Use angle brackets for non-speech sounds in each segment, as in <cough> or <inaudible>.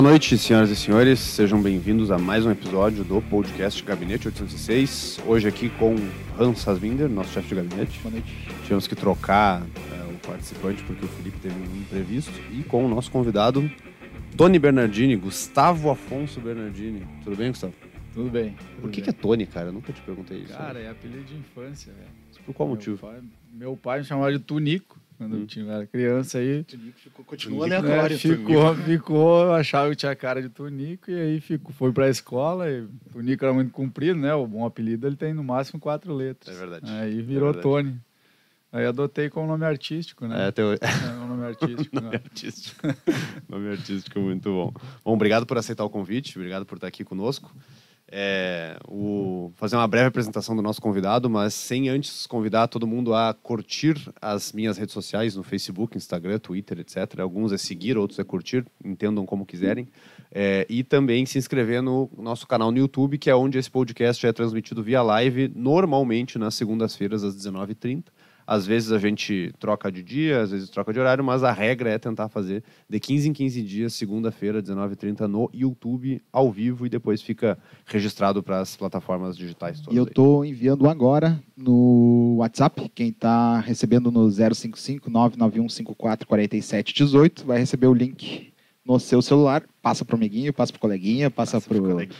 Boa noite, senhoras e senhores. Sejam bem-vindos a mais um episódio do podcast Gabinete 806. Hoje aqui com Hans Hasbinder, nosso chefe de gabinete. Boa noite. Tivemos que trocar é, o participante porque o Felipe teve um imprevisto. E com o nosso convidado, Tony Bernardini, Gustavo Afonso Bernardini. Tudo bem, Gustavo? Tudo bem. Por tudo que, bem. que é Tony, cara? Eu nunca te perguntei isso. Cara, é apelido de infância, velho. Por qual Meu motivo? pai- meu pai me chamava de Tunico quando Hum. eu tinha, era criança aí. Tunico ficou, continua Tunico, né, aleatório. ficou, ficou, eu achava que tinha cara de Tunico e aí ficou, foi pra escola e Tunico era muito comprido, né? O bom apelido ele tem no máximo quatro letras. É verdade. Aí virou É verdade. Tony. Aí adotei como nome artístico, né? É, teu... É <laughs> um nome artístico. Nome né? artístico. Nome artístico muito bom. Bom, obrigado por aceitar o convite, obrigado por estar aqui conosco. É, o, fazer uma breve apresentação do nosso convidado, mas sem antes convidar todo mundo a curtir as minhas redes sociais no Facebook, Instagram, Twitter, etc. Alguns é seguir, outros é curtir, entendam como quiserem. É, e também se inscrever no nosso canal no YouTube, que é onde esse podcast é transmitido via live, normalmente nas segundas-feiras às 19h30. Às vezes a gente troca de dia, às vezes troca de horário, mas a regra é tentar fazer de 15 em 15 dias, segunda-feira, 19h30, no YouTube, ao vivo, e depois fica registrado para as plataformas digitais todas. E eu tô enviando agora no WhatsApp. Quem tá recebendo no 055 991 54 47 18 vai receber o link no seu celular. Passa pro amiguinho, passa pro coleguinha, passa, Passa pro pro, colega.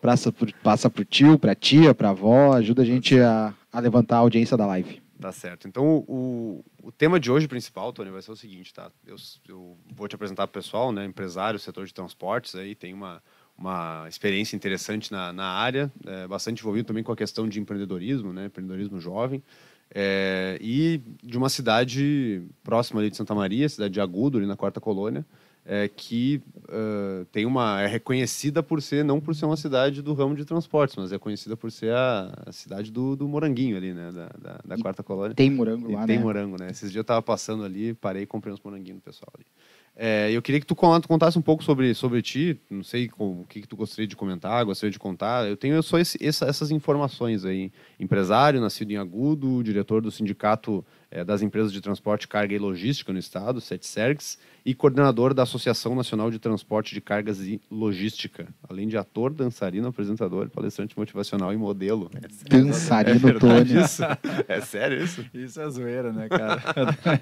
passa pro, passa pro tio, pra tia, pra avó. Ajuda a gente a, a levantar a audiência da live. Tá certo. Então, o, o tema de hoje principal, Tony, vai ser o seguinte, tá? Eu, eu vou te apresentar pro pessoal, né? Empresário, setor de transportes, aí tem uma, uma experiência interessante na, na área, é, bastante envolvido também com a questão de empreendedorismo, né? Empreendedorismo jovem. É, e de uma cidade próxima ali de Santa Maria, cidade de Agudo, ali na Quarta Colônia, é, que ah, tem uma é reconhecida por ser não por ser uma cidade do ramo de transportes, mas é conhecida por ser a, a cidade do, do Moranguinho ali, né, da, da, da Quarta Colônia. Tem morango E lá, tem né? morango, né? Esses dias eu tava passando ali, parei e comprei uns moranguinhos do pessoal ali. É, eu queria que tu con- contasse um pouco sobre, sobre ti, não sei com- o que, que tu gostaria de comentar, gostaria de contar. Eu tenho só esse- essa- essas informações aí. Empresário, nascido em Agudo, diretor do sindicato é, das empresas de transporte, carga e logística no estado, SETSERGS, e coordenador da Associação Nacional de Transporte de Cargas e Logística, além de ator, dançarino, apresentador, palestrante motivacional e modelo. É Dançarino verdade Tony. isso? É sério isso? Isso é zoeira, né, cara?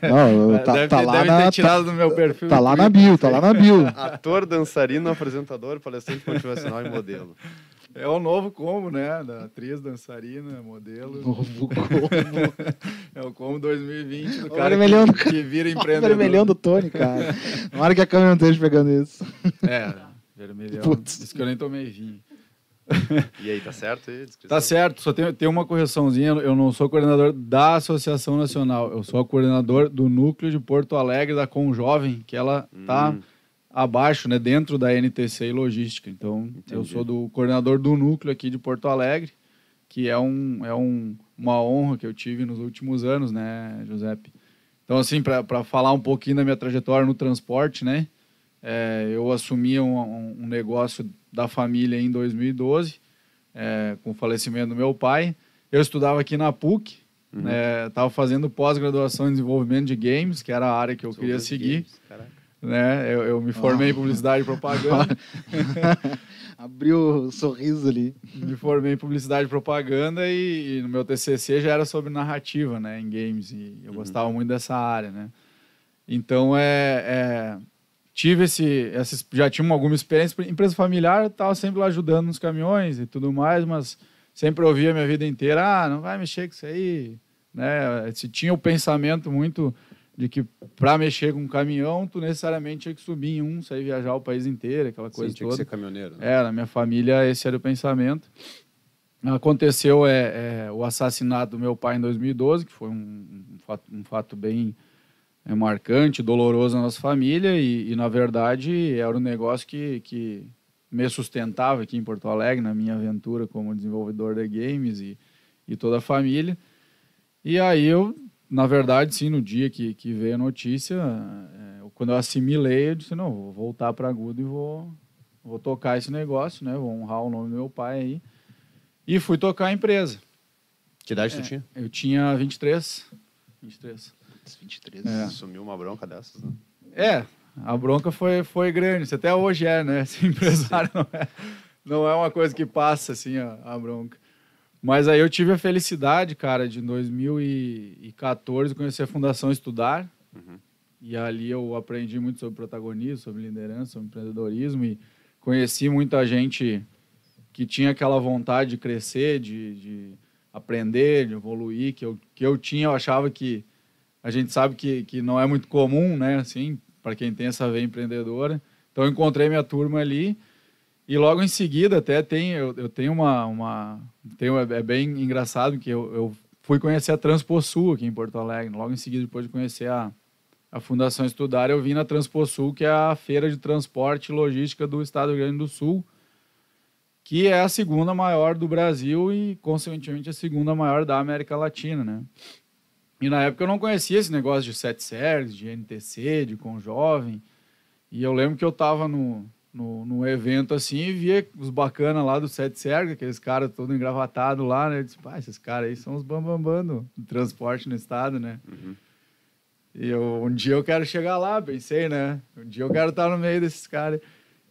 Não, tá, deve tá ter, lá deve na, ter tá, tirado do meu perfil. tá lá na bio, tá lá na bio. <laughs> Ator, dançarino, apresentador, palestrante motivacional e modelo. É o novo combo, né? Da atriz, dançarina, modelo. Novo <laughs> como. É o combo 2020 do o cara vermelhão do que, que vira Olha o empreendedor. vermelhão do Tony, cara. Na hora que a câmera não esteja pegando isso. É, vermelhão. Putz. Isso que eu nem tomei vinho. E aí, tá certo? Tá certo, só tem, tem uma correçãozinha. Eu não sou coordenador da Associação Nacional. Eu sou coordenador do núcleo de Porto Alegre da Conjovem, que ela tá Hum. abaixo, né, dentro da NTC e Logística. Então, eu Entendi. sou do coordenador do núcleo aqui de Porto Alegre, que é, um, é um, uma honra que eu tive nos últimos anos, né, Giuseppe? Então, assim, para falar um pouquinho da minha trajetória no transporte, né, é, eu assumi um, um- um negócio da família em 2012, é, com o falecimento do meu pai. Eu estudava aqui na PUC, Uhum. estava fazendo pós-graduação em desenvolvimento de games, que era a área que eu queria seguir né? Eu, eu me formei em publicidade e propaganda. <laughs> Abriu o sorriso ali. me formei em publicidade e propaganda e, e no meu TCC já era sobre narrativa, né? Em games e eu gostava muito dessa área, né? Então é, é, tive esse, essa, já tinha uma- alguma experiência empresa familiar, eu tava sempre lá ajudando nos caminhões e tudo mais, mas sempre ouvia a minha vida inteira, ah, não vai mexer com isso aí, né? Se tinha o pensamento muito de que para mexer com um caminhão, tu necessariamente tinha que subir em um, sair viajar o país inteiro, aquela Sim, coisa tinha que toda. ser caminhoneiro. né? Na minha família esse era o pensamento. Aconteceu é, é, o assassinato do meu pai em 2012, que foi um, um fato, um fato bem é, marcante, doloroso na nossa família, e, e, na verdade era um negócio que, que me sustentava aqui em Porto Alegre, na minha aventura como desenvolvedor de games e, e toda a família. E aí eu, na verdade, sim, no dia que, que veio a notícia, é, quando eu assimilei, eu disse, não, vou voltar para Agudo e vou, vou tocar esse negócio, né? Vou honrar o nome do meu pai aí. E fui tocar a empresa. Que idade tu É, tinha? Eu tinha 23. 23. 23. É. Sumiu uma bronca dessas, né? É, a bronca foi, foi grande. Isso até hoje é, né? <laughs> Ser empresário não é, não é uma coisa que passa, assim, a, a bronca. Mas aí eu tive a felicidade, cara, de em 2014 conhecer a Fundação Estudar. Uhum. E ali eu aprendi muito sobre protagonismo, sobre liderança, sobre empreendedorismo e conheci muita gente que tinha aquela vontade de crescer, de, de aprender, de evoluir, que eu, que eu tinha, eu achava que a gente sabe que, que não é muito comum, né, assim, para quem tem essa veia empreendedora. Então encontrei minha turma ali e logo em seguida até tem eu, eu tenho uma uma tenho é, é bem engraçado que eu, eu fui conhecer a Transposul aqui em Porto Alegre. Logo em seguida depois de conhecer a a Fundação Estudar, eu vim na Transposul, que é a feira de transporte e logística do Estado do Rio Grande do Sul, que é a segunda maior do Brasil e, consequentemente, a segunda maior da América Latina, né? E na época eu não conhecia esse negócio de sete séries, de NTC, de Conjovem. E eu lembro que eu estava no, no, no, evento assim e via os bacanas lá do Sete Serga, aqueles caras todos engravatados lá, né? Eu disse, pá, esses caras aí são os bambambam do transporte no estado, né? Uhum. E eu, um dia eu quero chegar lá, pensei, né? Um dia eu quero estar no meio desses caras.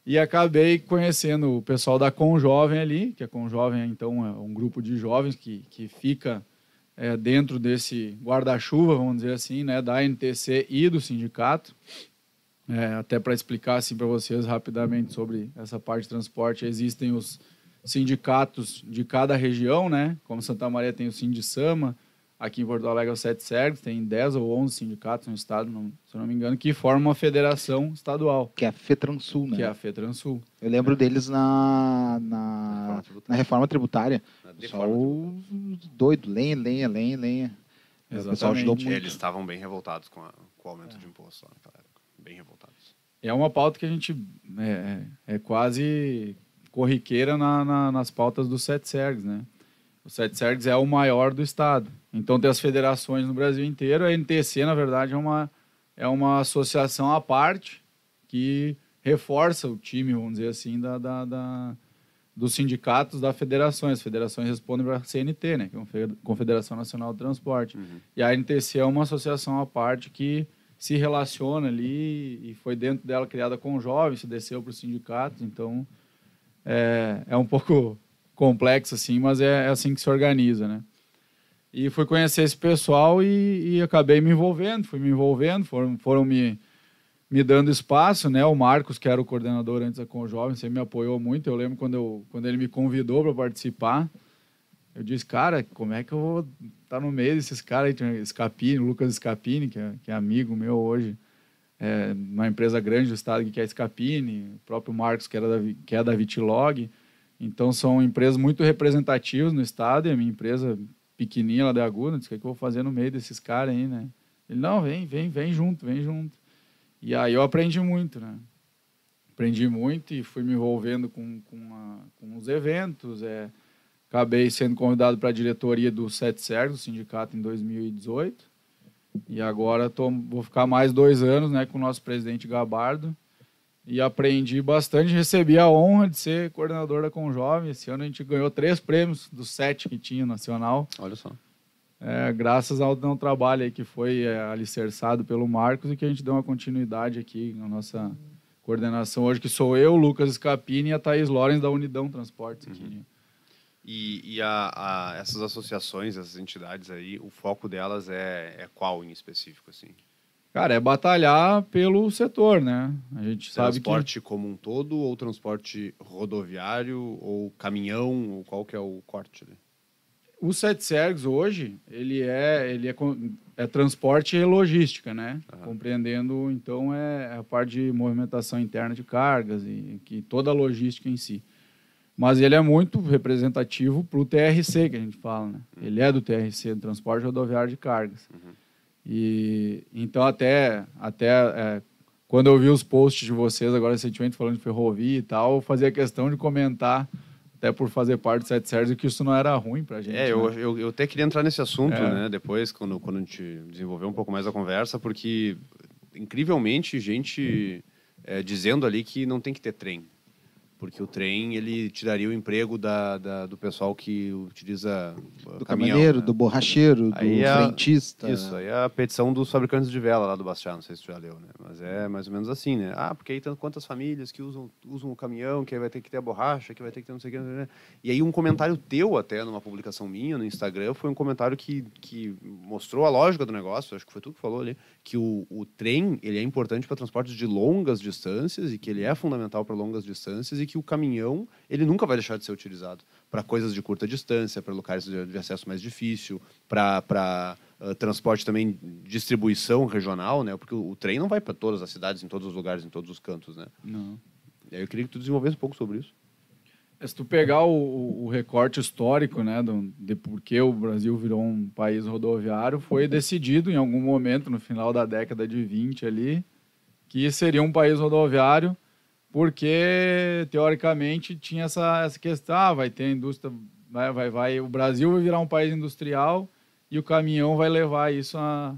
E acabei conhecendo o pessoal da Conjovem ali, que a Conjovem, então, é um grupo de jovens que, que fica é, dentro desse guarda-chuva, vamos dizer assim, né, da NTC e do sindicato. É, até para explicar assim, para vocês rapidamente sobre essa parte de transporte, existem os sindicatos de cada região, né? Como Santa Maria tem o Sindicama, Aqui em Porto Alegre, é o Sete Sergos, tem 10 ou 11 sindicatos no estado, não, se eu não me engano, que formam uma federação estadual. Que é a FETransul, né? Que é a FETransul. Eu lembro deles na, na, na reforma tributária. Só o doido, lenha, lenha, lenha, lenha. Exatamente. O pessoal ajudou muito. Eles estavam bem revoltados com, a, com o aumento é. de imposto lá naquela época. Bem revoltados. É uma pauta que a gente é, é, é quase corriqueira na, na, nas pautas dos Sete Sergos, né? O Sete Sergs é o maior do estado. Então tem as federações no Brasil inteiro. A NTC, na verdade, é uma, é uma associação à parte que reforça o time, vamos dizer assim, da, da, da dos sindicatos da federações. As federações respondem para a CNT, né, que é a Confederação Nacional do Transporte. Uhum. E a NTC é uma associação à parte que se relaciona ali e foi dentro dela criada com jovens, se desceu para os sindicatos. Então é, é um pouco complexo, assim, mas é, é, assim que se organiza, né? E fui conhecer esse pessoal e, e acabei me envolvendo, fui me envolvendo, foram, foram me, me dando espaço, né? O Marcos, que era o coordenador antes da Conjovem, sempre me apoiou muito. Eu lembro quando, eu, quando ele me convidou para participar, eu disse, cara, como é que eu vou estar tá no meio desses caras aí? Lucas Scapini, que é, que é amigo meu hoje, é, uma empresa grande do estado que é Scapini, o próprio Marcos, que, era da, que é da Vitilog. Então são empresas muito representativas no estado e a minha empresa pequenininha lá da Aguna, disse, o que, é que eu vou fazer no meio desses caras aí, né? Ele, não, vem, vem, vem junto, vem junto. E aí eu aprendi muito, né? Aprendi muito e fui me envolvendo com, com, a, com os eventos. É, acabei sendo convidado para a diretoria do Sete Sergos, do sindicato, em 2018. E agora tô, vou ficar mais dois anos né, com o nosso presidente Gabardo e aprendi bastante. Recebi a honra de ser coordenador da Conjovem. Esse ano a gente ganhou três prêmios dos sete que tinha nacional. Olha só. É, graças ao trabalho aí que foi é, alicerçado pelo Marcos e que a gente deu uma continuidade aqui na nossa coordenação hoje, que sou eu, Lucas Scapini e a Thaís Lorenz da Unidão Transportes. Aqui. Uhum. E, e a, a, essas associações, essas entidades aí, o foco delas é, é qual em específico? assim? Cara, é batalhar pelo setor, né? A gente sabe transporte que... como um todo ou transporte rodoviário ou caminhão, ou qual que é o corte? Né? O Sete Sergos hoje, ele é, ele é, é transporte e logística, né? Uhum. Compreendendo, então, é, é a parte de movimentação interna de cargas e que toda a logística em si. Mas ele é muito representativo para o TRC, que a gente fala, né? Uhum. Ele é do TRC, do Transporte Rodoviário de Cargas. Uhum. E então até até é, quando eu vi os posts de vocês agora recentemente falando de ferrovia e tal, eu fazia questão de comentar até por fazer parte do Sete Sérgio, que isso não era ruim para a gente. É, né? eu, eu, eu, até queria entrar nesse assunto, é. né, depois, quando, quando a gente desenvolver um pouco mais a conversa, porque, incrivelmente, gente é, dizendo ali que não tem que ter trem porque o trem ele tiraria o emprego da, da- do pessoal que utiliza Do caminhão. caminhoneiro, né? do borracheiro, do Aí é a- frentista. Isso, aí é a petição dos fabricantes de vela lá do Bastião, não sei se tu já leu, né? Mas é mais ou menos assim, né? Ah, porque aí tem quantas famílias que usam, usam o caminhão, que aí vai ter que ter a borracha, que vai ter que ter não sei o que, que. E aí um comentário teu até, numa publicação minha no Instagram, foi um comentário que, que mostrou a lógica do negócio, acho que foi tu que falou ali, que o, o trem, ele é importante para transportes de longas distâncias e que ele é fundamental para longas distâncias e que o caminhão, ele nunca vai deixar de ser utilizado para coisas de curta distância, para locais de, acesso mais difícil, para uh, transporte também, distribuição regional, né? Porque o, o trem não vai para todas as cidades, em todos os lugares, em todos os cantos, né? Não. Eu queria que tu desenvolvesse um pouco sobre isso. É, Se tu pegar o, o- o recorte histórico, né, do, de por que o Brasil virou um país rodoviário, foi decidido em algum momento, no final da década de 20 ali, que seria um país rodoviário, porque, teoricamente, tinha essa, essa questão, ah, vai ter indústria, vai, vai, vai, o Brasil vai virar um país industrial e o caminhão vai levar isso a,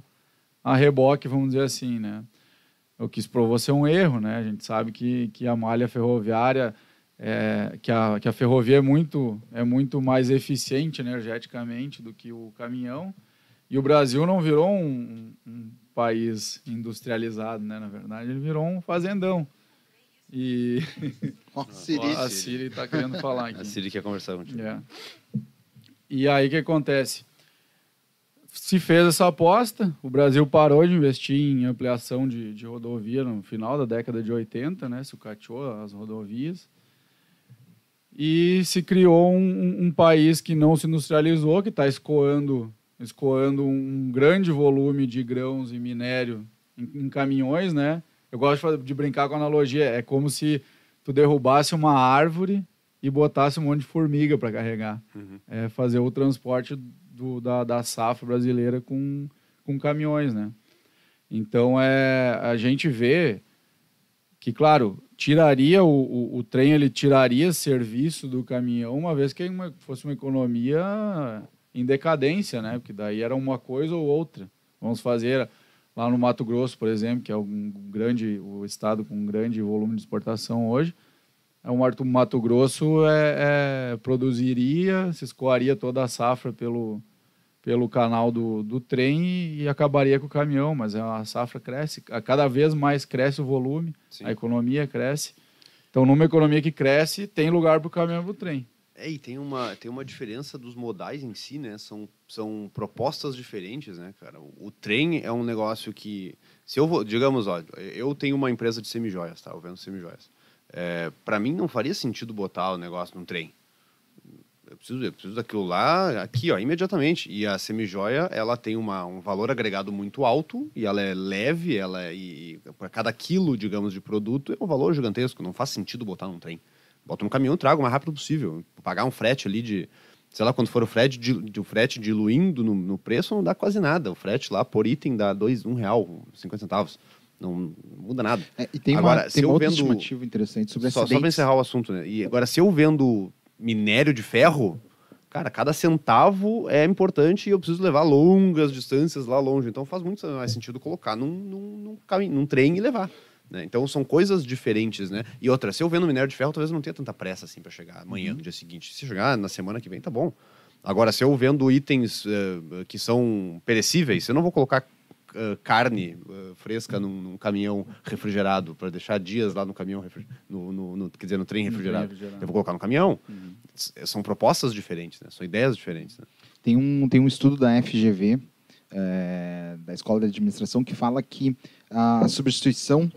a reboque, vamos dizer assim, né. O que se provou ser um erro, né, a gente sabe que, que a malha ferroviária é, que, a, que a ferrovia é muito, é muito mais eficiente energeticamente do que o caminhão. E o Brasil não virou um, um país industrializado, né? Na verdade, ele virou um fazendão. E <laughs> Ó, Siri. a Siri está querendo falar aqui. A Siri quer conversar contigo. É. E aí o que acontece? Se fez essa aposta, o Brasil parou de investir em ampliação de, de rodovia no final da década de 80, né? Sucateou as rodovias. E se criou um, um- um país que não se industrializou, que está escoando, escoando um grande volume de grãos e minério em, em caminhões, né? Eu gosto de brincar com analogia. É como se tu derrubasse uma árvore e botasse um monte de formiga para carregar. Uhum. É fazer o transporte do, da, da safra brasileira com, com caminhões, né? Então, é, a gente vê que, claro, tiraria o, o, o trem, ele tiraria serviço do caminhão, uma vez que uma- fosse uma economia em decadência, né? Porque daí era uma coisa ou outra. Vamos fazer lá no Mato Grosso, por exemplo, que é um grande, o estado com um grande volume de exportação hoje, é o Mato, Grosso é, é, produziria, se escoaria toda a safra pelo, pelo canal do, do trem e, e acabaria com o caminhão, mas a safra cresce, a cada vez mais cresce o volume, Sim. a economia cresce. Então, numa economia que cresce, tem lugar para o caminhão e para o trem. É, e tem uma, tem uma diferença dos modais em si, né? São, são propostas diferentes, né, cara? O, trem é um negócio que... Se eu vou... Digamos, ó, eu tenho uma empresa de semijoias, tá? Eu vendo semijoias. É, para mim, não faria sentido botar o negócio num trem. Eu preciso, eu preciso daquilo lá aqui, ó, imediatamente. E a semijoia, ela tem uma, um valor agregado muito alto e ela é leve, ela é, e, para cada quilo, digamos, de produto, é um valor gigantesco. Não faz sentido botar num trem. Bota no caminhão e traga o mais rápido possível. Pagar um frete ali de, sei lá, quando for o frete, de, de- o frete diluindo no, no preço, não dá quase nada. O frete lá por item dá dois, um real, 50 centavos. Não, muda nada. É, e tem Agora, uma, se tem eu outra vendo- estimativa interessante sobre Só, só para encerrar o assunto, né? E agora, se eu vendo minério de ferro, cara, cada centavo é importante e eu preciso levar longas distâncias lá longe. Então faz muito mais sentido colocar num, num, num, caminho, num trem e levar. Né? Então são coisas diferentes, né? E outra, se eu vendo minério de ferro, talvez eu não tenha tanta pressa assim para chegar amanhã, no dia seguinte. Se chegar na semana que vem, tá bom. Agora, se eu vendo itens eh, que são perecíveis, eu não vou colocar eh, carne eh, fresca num, num caminhão refrigerado para deixar dias lá no caminhão, no, no- no- quer dizer, no trem No trem refrigerado. refrigerado. Eu vou colocar no caminhão. Uhum. São propostas diferentes, né? São ideias diferentes. Né? Tem um, tem um estudo da FGV, é, da Escola de Administração, que fala que a substituição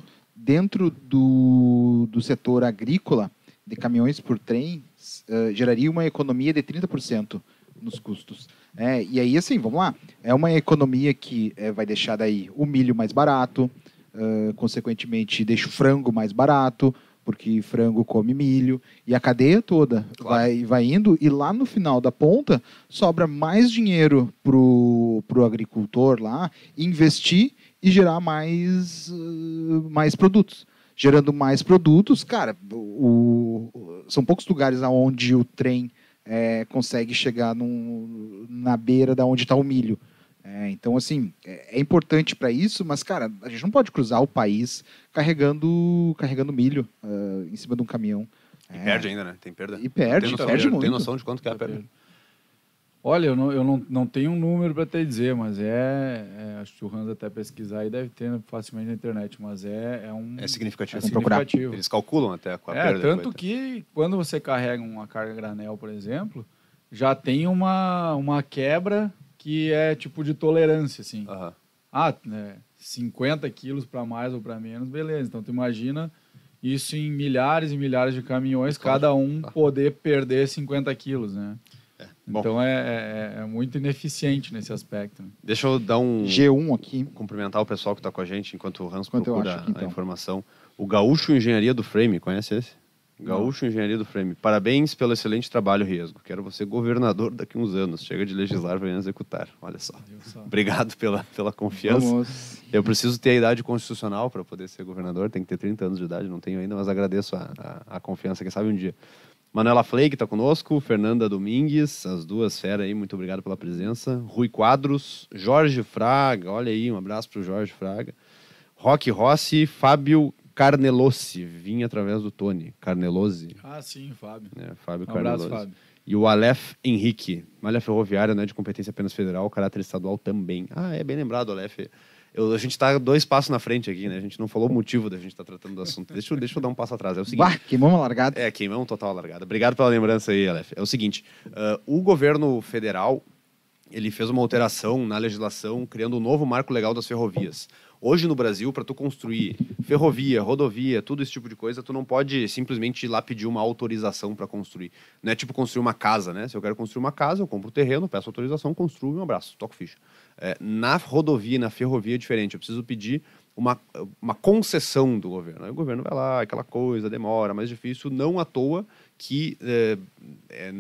dentro do, do setor agrícola de caminhões por trem eh, geraria uma economia de 30% nos custos. É, e aí, assim, vamos lá. É uma economia que eh, vai deixar daí o milho mais barato, eh, consequentemente deixa o frango mais barato, porque frango come milho, e a cadeia toda Claro. vai, vai indo, e lá no final da ponta sobra mais dinheiro pro, pro agricultor lá investir e gerar mais, eh, mais produtos. Gerando mais produtos, cara, o, o- são poucos lugares onde o trem eh, consegue chegar num- na beira da onde está o milho. É, então, assim, é, é importante para isso, mas, cara, a gente não pode cruzar o país carregando, carregando milho ah, em cima de um caminhão. E É. perde ainda, né? Tem perda. E perde, tem noção, perde tem muito. noção de quanto que é a perda? Olha, eu não, eu não, não tenho um número para te dizer, mas é, é. Acho que o Hans até pesquisar aí deve ter facilmente na internet, mas é, é um. É significativo. é significativo. Eles calculam até a É, perda. tanto que quando você carrega uma carga granel, por exemplo, já tem uma, uma quebra que é tipo de tolerância, assim. Aham. Ah, né, 50 quilos para mais ou para menos, beleza. Então tu imagina isso em milhares e milhares de caminhões, Claro. cada um poder perder 50 quilos, né? Bom, Então é, é, é muito ineficiente nesse aspecto. né? deixa eu dar um. G1 aqui. cumprimentar o pessoal que está com a gente enquanto o Hans Enquanto procura aqui, então. a informação. O Gaúcho Engenharia do Frame, conhece esse? Gaúcho Engenharia do Frame. Parabéns pelo excelente trabalho, Riesgo. Quero você governador daqui a uns anos. Chega de legislar, vem executar. Olha só. Só? Obrigado pela, pela confiança. Vamos. Eu preciso ter a idade constitucional para poder ser governador. Tem que ter 30 anos de idade, não tenho ainda, mas agradeço a, a, a confiança, quem sabe um dia. Manuela Flake está conosco, Fernanda Domingues, as duas feras aí, muito obrigado pela presença. Rui Quadros, Jorge Fraga, olha aí, um abraço para o Jorge Fraga. Roque Rossi, Fábio Carnelossi, vim através do Tony. Carnelossi, Ah, sim, Fábio. né? Fábio Um abraço, Carnelossi. Fábio. E o Aleph Henrique, malha ferroviária, não é de competência apenas federal, caráter estadual também. Ah, é bem lembrado, Aleph. Eu, a gente está dois passos na frente aqui, né? A gente não falou o motivo da gente estar tratando do assunto. Deixa, eu- deixa eu dar um passo atrás. É o seguinte. Bah, queimamos a largada. É, queimamos total largada. Obrigado pela lembrança aí, Aleph. É o seguinte, ah, o governo federal, ele fez uma alteração na legislação, criando um novo marco legal das ferrovias. Hoje no Brasil, para tu construir ferrovia, rodovia, tudo esse tipo de coisa, tu não pode simplesmente ir lá pedir uma autorização para construir. Não é tipo construir uma casa, né? Se eu quero construir uma casa, eu compro o terreno, peço autorização, construo e um abraço, toco ficha. É, na rodovia, na ferrovia é diferente. Eu preciso pedir uma, uma concessão do governo. Aí o governo vai lá, aquela coisa, demora, mais difícil, não à toa que, é, é,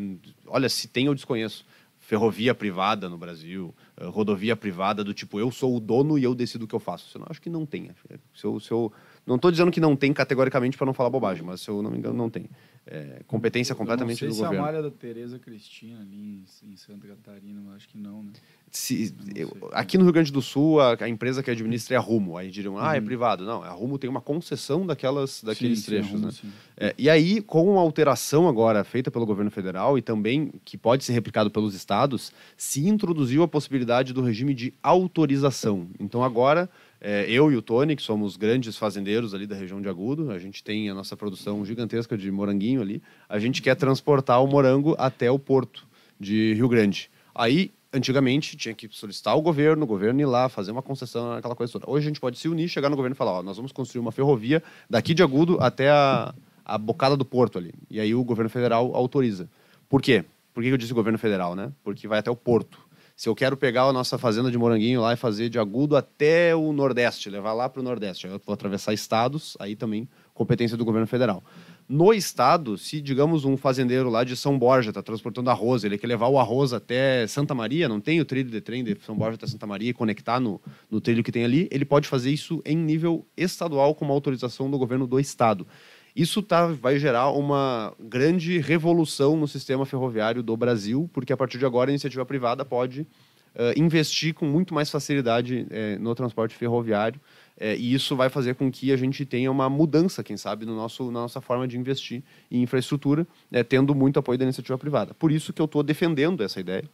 olha, se tem eu desconheço, ferrovia privada no Brasil, eh, rodovia privada do tipo, eu sou o dono e eu decido o que eu faço. Eu não, acho que não tem. Se eu, se eu, não estou dizendo que não tem categoricamente para não falar bobagem, mas se eu não me engano, não tem. É, competência completamente do não sei se governo. a malha da Tereza Cristina ali em, em Santa Catarina, mas acho que não, né? Se- eu- aqui no Rio Grande do Sul, a, a empresa que administra é a Rumo. Aí diriam, ah, é Uhum. privado. Não, a Rumo tem uma concessão daquelas, daqueles Sim, sim, trechos. arrumo, né? sim. É, e aí, com uma alteração agora feita pelo governo federal e também que pode ser replicado pelos estados, se introduziu a possibilidade do regime de autorização. Então agora, é, eu e o Tony, que somos grandes fazendeiros ali da região de Agudo, a gente tem a nossa produção gigantesca de moranguinho ali, a gente quer transportar o morango até o porto de Rio Grande. Aí, antigamente, tinha que solicitar ao governo, o governo ir lá, fazer uma concessão, aquela coisa toda. Hoje a gente pode se unir, chegar no governo e falar, ó, nós vamos construir uma ferrovia daqui de Agudo até a, a bocada do porto ali. E aí o governo federal autoriza. Por quê? Por que eu disse governo federal, né? Porque vai até o porto. Se eu quero pegar a nossa fazenda de moranguinho lá e fazer de agudo até o Nordeste, levar lá para o Nordeste, eu vou atravessar estados, aí também competência do governo federal. No estado, se, digamos, um fazendeiro lá de São Borja está transportando arroz, ele quer levar o arroz até Santa Maria, não tem o trilho de trem de São Borja até Santa Maria e conectar no, no trilho que tem ali, ele pode fazer isso em nível estadual com uma autorização do governo do estado. Isso tá, vai gerar uma grande revolução no sistema ferroviário do Brasil, porque a partir de agora a iniciativa privada pode eh, investir com muito mais facilidade eh, no transporte ferroviário. eh, e isso vai fazer com que a gente tenha uma mudança, quem sabe, no nosso, na nossa forma de investir em infraestrutura, tendo muito apoio da iniciativa privada. Por isso que eu estou defendendo essa ideia.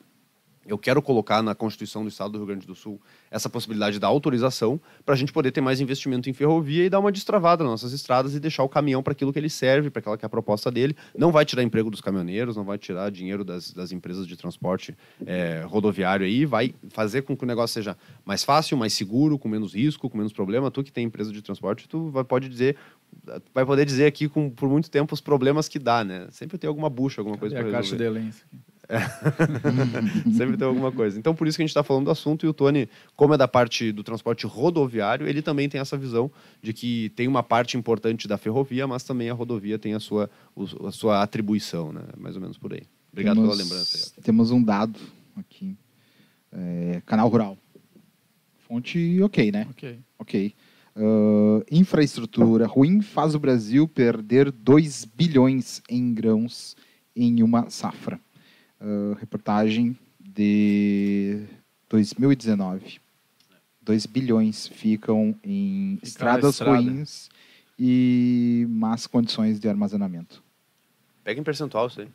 Eu quero colocar na Constituição do Estado do Rio Grande do Sul essa possibilidade da autorização para a gente poder ter mais investimento em ferrovia e dar uma destravada nas nossas estradas e deixar o caminhão para aquilo que ele serve, para aquela que é a proposta dele. Não vai tirar emprego dos caminhoneiros, não vai tirar dinheiro das, das empresas de transporte eh, rodoviário aí, vai fazer com que o negócio seja mais fácil, mais seguro, com menos risco, com menos problema. Tu que tem empresa de transporte, tu vai, pode dizer, vai poder dizer aqui com, por muito tempo os problemas que dá, né? Sempre tem alguma bucha, alguma coisa E a para caixa resolver. de lenço. aqui. <laughs> Sempre tem alguma coisa. Então, por isso que a gente está falando do assunto. E o Tony, como é da parte do transporte rodoviário, ele também tem essa visão de que tem uma parte importante da ferrovia, mas também a rodovia tem a sua, a sua atribuição, né? Mais ou menos por aí. Obrigado temos, pela lembrança. aí. Temos um dado aqui. É, canal Rural. Fonte ok, né? Ok. Ok. Ah, infraestrutura ruim faz o Brasil perder 2 bilhões em grãos em uma safra. Ah, reportagem de 2019. 2 bilhões ficam em Fica estradas estrada. ruins e más condições de armazenamento. Pega em percentual isso aí.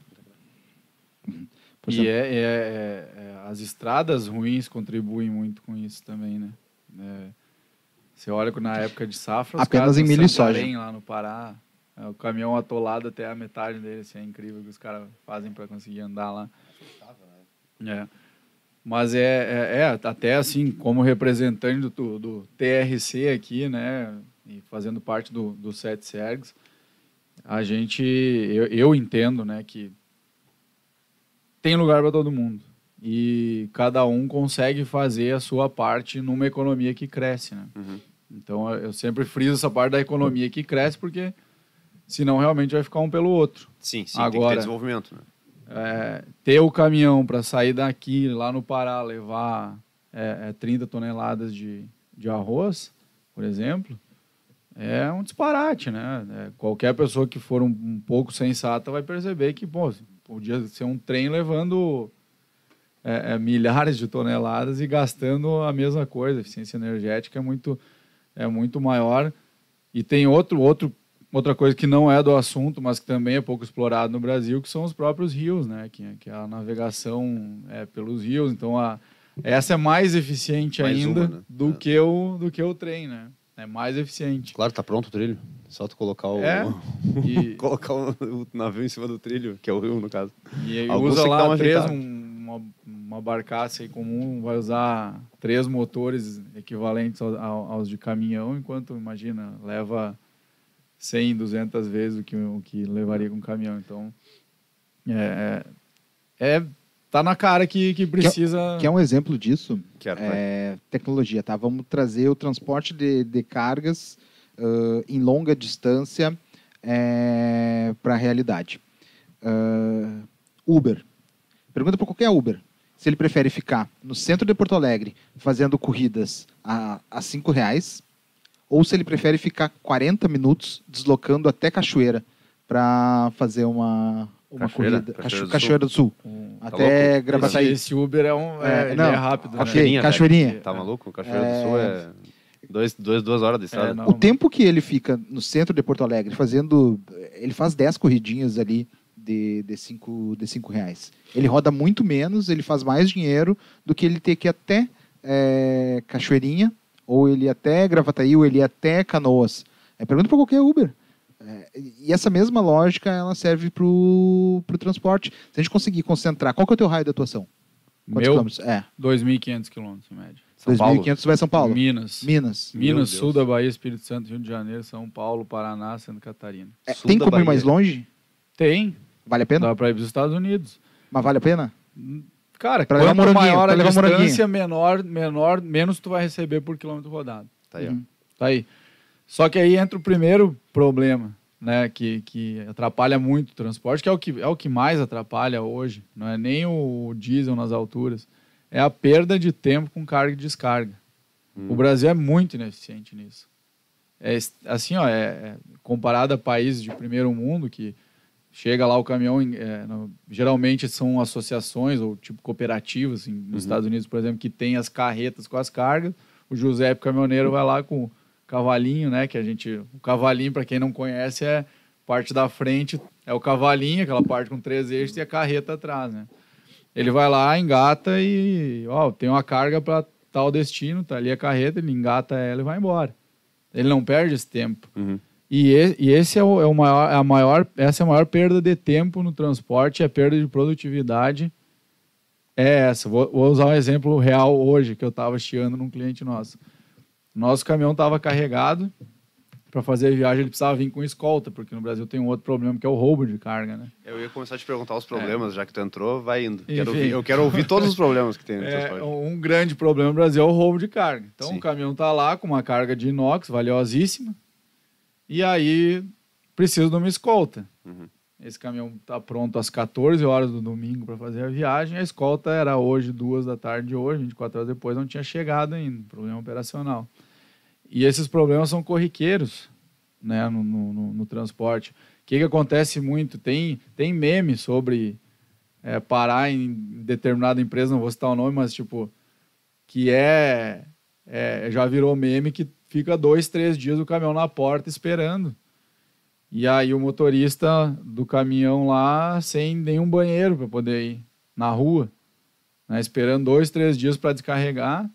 Por E é, é- é- é- as estradas ruins contribuem muito com isso também, né? É, você olha que na época de safra, Apenas em milho e soja. Lá no Pará, o caminhão atolado até a metade dele, assim, é incrível o que os caras fazem para conseguir andar lá. É. Mas é, é, é, até assim, como representante do, do TRC aqui, né, e fazendo parte do, do Sete Sergs, a gente, eu, eu entendo, né, que tem lugar para todo mundo e cada um consegue fazer a sua parte numa economia que cresce, né? Uhum. Então eu sempre friso essa parte da economia que cresce porque senão realmente vai ficar um pelo outro. Sim, sim, tem que ter Agora- desenvolvimento. Né? É, ter o caminhão para sair daqui lá no Pará levar é, é, 30 toneladas de, de arroz, por exemplo, é um disparate, né? É, qualquer pessoa que for um, um pouco sensata vai perceber que, pô, podia ser um trem levando é, é, milhares de toneladas e gastando a mesma coisa. A eficiência energética é muito, é muito maior. E tem outro, outro, outra coisa que não é do assunto, mas que também é pouco explorado no Brasil, que são os próprios rios, né? Que, que a navegação é pelos rios. Então, a, essa é mais eficiente Mais ainda uma, né? do, É. que o, do que o trem, né? É mais eficiente. Claro, tá pronto o trilho. Só tu colocar o, É. <laughs> E, <laughs> colocar o, o navio em cima do trilho, que é o rio, no caso. E aí Alguns usa lá uma três, um- uma, uma barcaça aí comum, vai usar três motores equivalentes ao- ao- aos de caminhão, enquanto, imagina, leva 100, 200 vezes o que, o que levaria com um caminhão. Então, é, é, é- tá na cara que, que precisa... que é um exemplo disso, Quero, é, tecnologia, tá? Vamos trazer o transporte de, de cargas ãh, em longa distância para a realidade. Ãh, Uber. Pergunta para qualquer Uber se ele prefere ficar no centro de Porto Alegre fazendo corridas a, a cinco reais ou se ele prefere ficar 40 minutos deslocando até Cachoeira para fazer uma, uma Cachoeira? corrida. Cachoeira do Cachoeira do Sul. um- Tá até louco? Gravataí. esse, esse Uber é um é, É, ele não, é rápido, né? Cachoeirinha, Cachoeirinha. velho. Tá maluco? Cachoeira É. do Sul é dois, dois, duas horas de estrada. É, não. O tempo que ele fica no centro de Porto Alegre fazendo. Ele faz 10 corridinhas ali de 5 de cinco, de cinco reais. Ele roda muito menos, ele faz mais dinheiro do que ele ter que ir até é, Cachoeirinha, ou ele ir até Gravataí, ou ele ir até Canoas. É, pergunta para qualquer Uber. É, e essa mesma lógica ela serve para o transporte. Se a gente conseguir concentrar, qual que é o teu raio de atuação? Quantos Meu, quilômetros? É, 2.500 quilômetros, em média. São Paulo. 2.500 vai São Paulo. Minas. Minas. Minas, sul da Bahia, Espírito Santo, Rio de Janeiro, São Paulo, Paraná, Santa Catarina. É, Sul tem da como ir Bahia. mais longe? Tem, Vale a pena? dá para ir para os Estados Unidos. Mas vale a pena? Cara, Pra levar quanto moranguinho, maior a levar distância, menor, menor, menos tu vai receber por quilômetro rodado. Tá aí. Uhum. Tá aí. Só que aí entra o primeiro problema, né, que, que atrapalha muito o transporte, que é o que é o que mais atrapalha hoje, não é nem o diesel nas alturas, é a perda de tempo com carga e descarga. Hum. O Brasil é muito ineficiente nisso. É assim, ó, é, é, comparado a países de primeiro mundo que chega lá o caminhão, é, no- geralmente são associações ou tipo cooperativas, assim, nos Uhum. Estados Unidos, por exemplo, que tem as carretas com as cargas. O Giuseppe caminhoneiro vai lá com o cavalinho, né? Que a gente, o cavalinho para quem não conhece é parte da frente é o cavalinho, aquela parte com três eixos e a carreta atrás, né? Ele vai lá, engata e, ó, tem uma carga para tal destino, tá ali a carreta, ele engata ela e vai embora. Ele não perde esse tempo. Uhum. E, e- esse é o, é o maior, é a maior, essa é a maior perda de tempo no transporte, a perda de produtividade é essa. Vou, vou usar um exemplo real hoje que eu estava chiando num cliente nosso. Nosso caminhão estava carregado para fazer a viagem, ele precisava vir com escolta, porque no Brasil tem um outro problema que é o roubo de carga, né? Eu ia começar a te perguntar os problemas, já que tu entrou, vai indo. Quero ouvir- eu quero ouvir todos os problemas que tem no É, um grande problema no Brasil é o roubo de carga. Então Sim. o caminhão está lá com uma carga de inox valiosíssima e aí precisa de uma escolta. Uhum. Esse caminhão está pronto às 14 horas do domingo para fazer a viagem. A escolta era hoje, duas da tarde de hoje, 24 horas depois, não tinha chegado ainda. Problema operacional. E esses problemas são corriqueiros né, no, no- no- no transporte. O que, que acontece muito? Tem, tem meme sobre é, parar em determinada empresa, não vou citar o nome, mas tipo, que é, é já virou meme que fica dois, três dias o caminhão na porta esperando. E aí o motorista do caminhão lá sem nenhum banheiro para poder ir na rua, né, esperando dois, três dias para descarregar.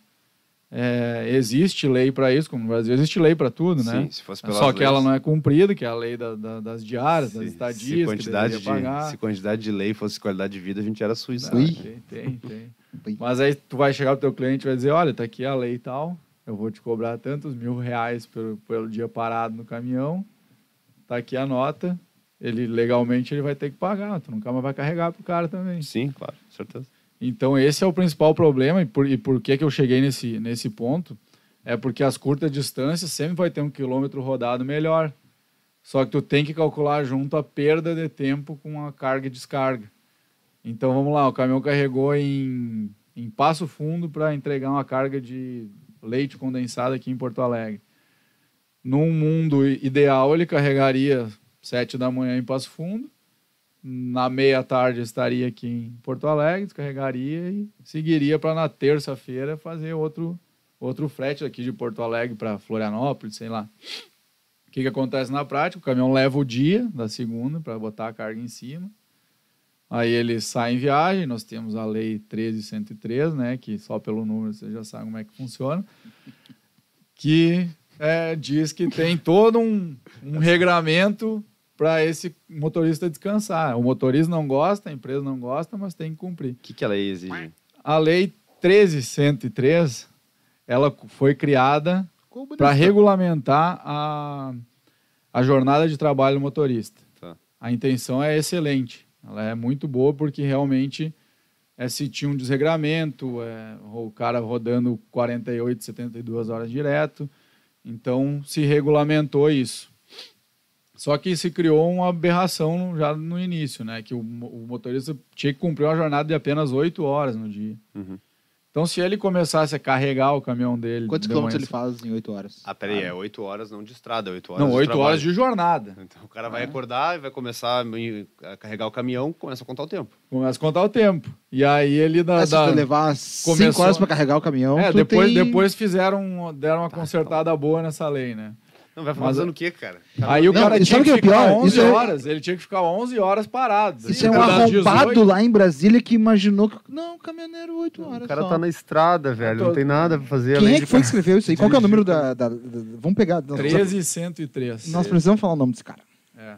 É, existe lei para isso, como no Brasil existe lei para tudo, né? Sim, se fosse pelas Só que ela leis. não é cumprida, que é a lei da- da- das diárias, das Se- estadias, se que quantidade, de, pagar. se quantidade de lei fosse qualidade de vida, a gente era. Ah, Ui. Tem, tem, tem. Mas aí tu vai chegar pro teu cliente e vai dizer, olha, tá aqui a lei e tal, eu vou te cobrar tantos mil reais pelo, pelo dia parado no caminhão, tá aqui a nota, ele legalmente ele vai ter que pagar, tu nunca mais vai carregar pro cara também. Sim, claro, certeza. Então esse é o principal problema e por, e por que, que eu cheguei nesse, nesse ponto é porque as curtas distâncias sempre vai ter um quilômetro rodado melhor. Só que tu tem que calcular junto a perda de tempo com a carga e descarga. Então vamos lá, o caminhão carregou em, em Passo Fundo para entregar uma carga de leite condensado aqui em Porto Alegre. Num mundo ideal, ele carregaria sete da manhã em Passo Fundo, na meia tarde estaria aqui em Porto Alegre, descarregaria e seguiria para na terça-feira fazer outro outro frete aqui de Porto Alegre para Florianópolis, sei lá. O que, que acontece na prática? O caminhão leva o dia da segunda para botar a carga em cima. Aí ele sai em viagem, nós temos a lei 13103, né, que só pelo número você já sabe como é que funciona, que é, diz que tem todo um, um regramento para esse motorista descansar. O motorista não gosta, a empresa não gosta, mas tem que cumprir. O que, que a lei exige? A lei 13103, ela foi criada para regulamentar a, a jornada de trabalho do motorista. Tá. A intenção é excelente. Ela é muito boa porque realmente é se tinha um desregramento, é, o cara rodando 48, 72 horas direto. Então se regulamentou isso. Só que se criou uma aberração já no início, né? Que o, o motorista tinha que cumprir uma jornada de apenas 8 horas no dia. Uhum. Então, se ele começasse a carregar o caminhão dele. Quantos de quilômetros manhã ele faz em 8 horas? Ah, peraí, é 8 horas não de estrada, 8 horas Não, de 8 trabalho. horas de jornada. Então o cara vai acordar e vai começar a carregar o caminhão, começa a contar o tempo. Começa a contar o tempo. E aí ele dá. Ah, se tu levar 5 começou- horas para carregar o caminhão, é, tu depois, tem... depois fizeram, deram uma consertada boa nessa lei, né? Não, vai Mas- fazendo o quê, cara? Aí o Não, cara tinha sabe que o que é ficar pior? 11 Isso é- horas. Ele tinha que ficar 11 horas parado. Isso é um Das arrombado 18, lá em Brasília que imaginou que... Não, caminhoneiro 8 horas O cara só. tá na estrada, velho, tô- não tem nada pra fazer Quem além é que de foi que escreveu isso aí? Qual que é o número da... da- da- Vamos pegar... Nós, 13103. nós precisamos falar o nome desse cara. É.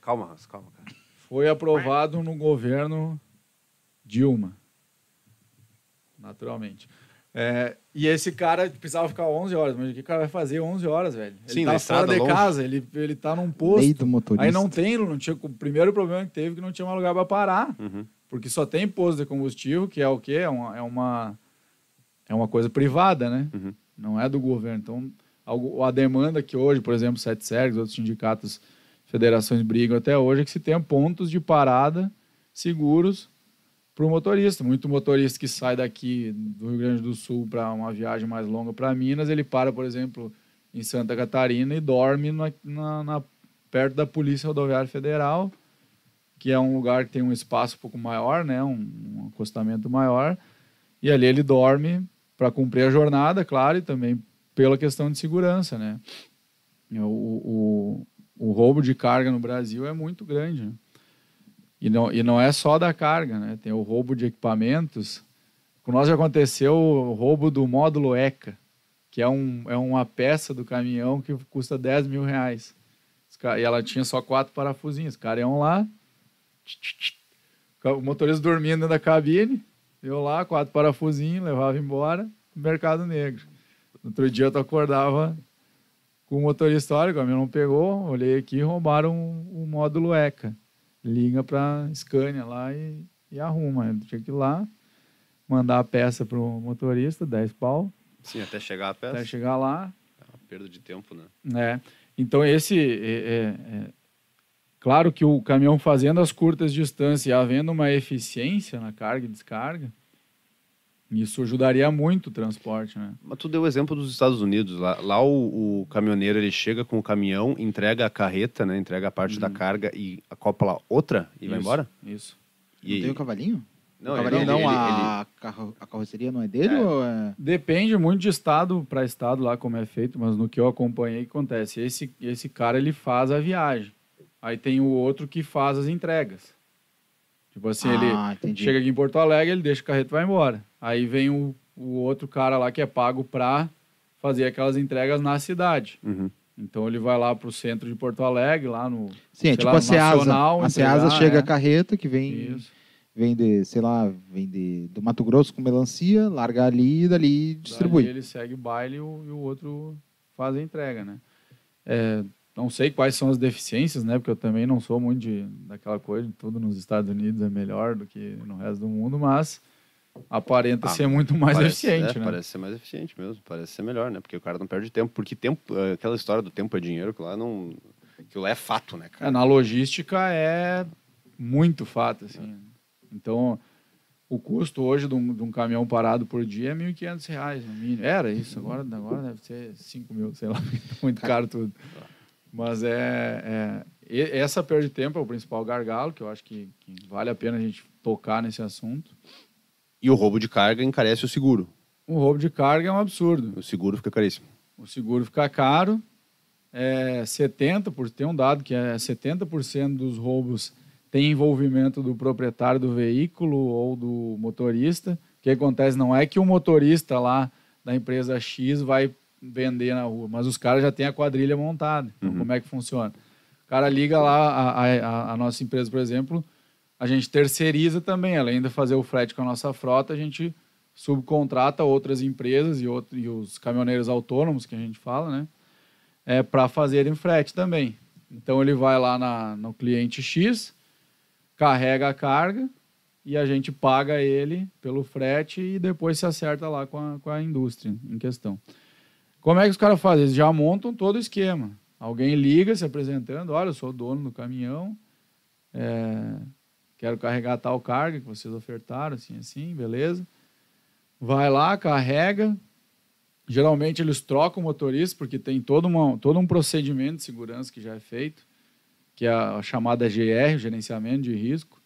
Calma, calma, cara. Foi aprovado no governo Dilma. Naturalmente. É, e esse cara precisava ficar 11 horas. Mas o que o cara vai fazer 11 horas, velho? Ele Sim, tá fora de longe. casa, ele, ele tá num posto. Lei do motorista. Aí não tem, não tinha. O primeiro problema que teve é que não tinha mais lugar para parar. Uhum. Porque só tem posto de combustível, que é o quê? É uma, é uma, é uma coisa privada, né? Uhum. Não é do governo. Então, algo- a demanda que hoje, por exemplo, Sete Sergs, outros sindicatos, federações brigam até hoje, é que se tenha pontos de parada seguros para o motorista. Muito motorista que sai daqui do Rio Grande do Sul para uma viagem mais longa para Minas, ele para, por exemplo, em Santa Catarina e dorme na, na- na- perto da Polícia Rodoviária Federal, que é um lugar que tem um espaço um pouco maior, né, um, um acostamento maior, e ali ele dorme para cumprir a jornada, claro, e também pela questão de segurança, né. O, o, o roubo de carga no Brasil é muito grande, né? E não, e não é só da carga, né? Tem o roubo de equipamentos. Com nós já aconteceu o roubo do módulo ECA, que é, um, é uma peça do caminhão que custa 10 mil reais. E ela tinha só quatro parafusinhos. Os caras iam lá, o motorista dormindo da cabine, eu lá, quatro parafusinhos, levava embora, mercado negro. No outro dia tu acordava com o motorista, olha, o caminhão não pegou, olhei aqui roubaram o módulo ECA. Liga para Scania lá e, e arruma. Eu tinha que ir lá, mandar a peça pro motorista, 10 pau, Sim, até chegar a peça. até chegar lá, É uma perda de tempo, né? né? Então esse é, é- é- claro que o caminhão fazendo as curtas distâncias e havendo uma eficiência na carga e descarga, isso ajudaria muito o transporte, né? Mas tu deu o exemplo dos Estados Unidos. Lá, lá o, o caminhoneiro ele chega com o caminhão, entrega a carreta, né? Entrega a parte da carga e acopla outra e vai Isso, embora? Isso. Não tem o cavalinho? Não, o ele- cavalinho não, ele- ele- a, carro- a carroceria não é dele É. ou é... Depende muito de estado para estado lá como é feito, mas no que eu acompanhei o que acontece, esse esse cara ele faz a viagem. Aí tem o outro que faz as entregas. Tipo assim, ah, ele entendi. chega aqui em Porto Alegre, ele deixa o carreto e vai embora. Aí vem o, o outro cara lá que é pago pra fazer aquelas entregas na cidade. Uhum. Então ele vai lá pro centro de Porto Alegre, lá no. Sim, é tipo lá, a Ceasa. Nacional, A Ceasa entregar, chega é. a carreta que vem, Isso. vem de, sei lá, vem de, do Mato Grosso com melancia, larga ali e dali distribui. Daí ele segue o baile e o, e o outro faz a entrega, né? É, não sei quais são as deficiências, né? Porque eu também não sou muito de, daquela coisa, tudo nos Estados Unidos é melhor do que no resto do mundo, mas aparenta Ah, ser muito mais parece, eficiente, é, né? Parece ser mais eficiente mesmo, parece ser melhor, né? Porque o cara não perde tempo. Porque tempo, eh, aquela história do tempo é dinheiro, que lá não. Aquilo lá é fato, né, É, cara? na logística é muito fato, assim. Então, o custo hoje de um, de um caminhão parado por dia é 1.500 reais, no mínimo. Era isso, agora, agora deve ser 5 mil, sei lá, <laughs> tá muito caro tudo. Mas é, é- Essa perda de tempo é o principal gargalo, que eu acho que, que vale a pena a gente tocar nesse assunto. E o roubo de carga encarece o seguro. O roubo de carga é um absurdo. O seguro fica caríssimo. O seguro fica caro. É 70, por tem um dado que é 70% dos roubos tem envolvimento do proprietário do veículo ou do motorista. O que acontece não é que o motorista lá da empresa X vai vender na rua, mas os caras já têm a quadrilha montada. Então, Uhum. como é que funciona? O cara liga lá, a, a, a nossa empresa, por exemplo, a gente terceiriza também, além de fazer o frete com a nossa frota, a gente subcontrata outras empresas e, outro, e os caminhoneiros autônomos, que a gente fala, né? É, para fazerem frete também. Então ele vai lá na, no cliente X, carrega a carga e a gente paga ele pelo frete e depois se acerta lá com a, com a indústria em questão. Como é que os caras fazem? Eles já montam todo o esquema. Alguém liga se apresentando, olha, eu sou o dono do caminhão, é, quero carregar tal carga que vocês ofertaram, assim, assim, beleza. Vai lá, carrega. Geralmente eles trocam o motorista, porque tem todo, uma, todo um procedimento de segurança que já é feito, que é a chamada GR, Gerenciamento de Risco.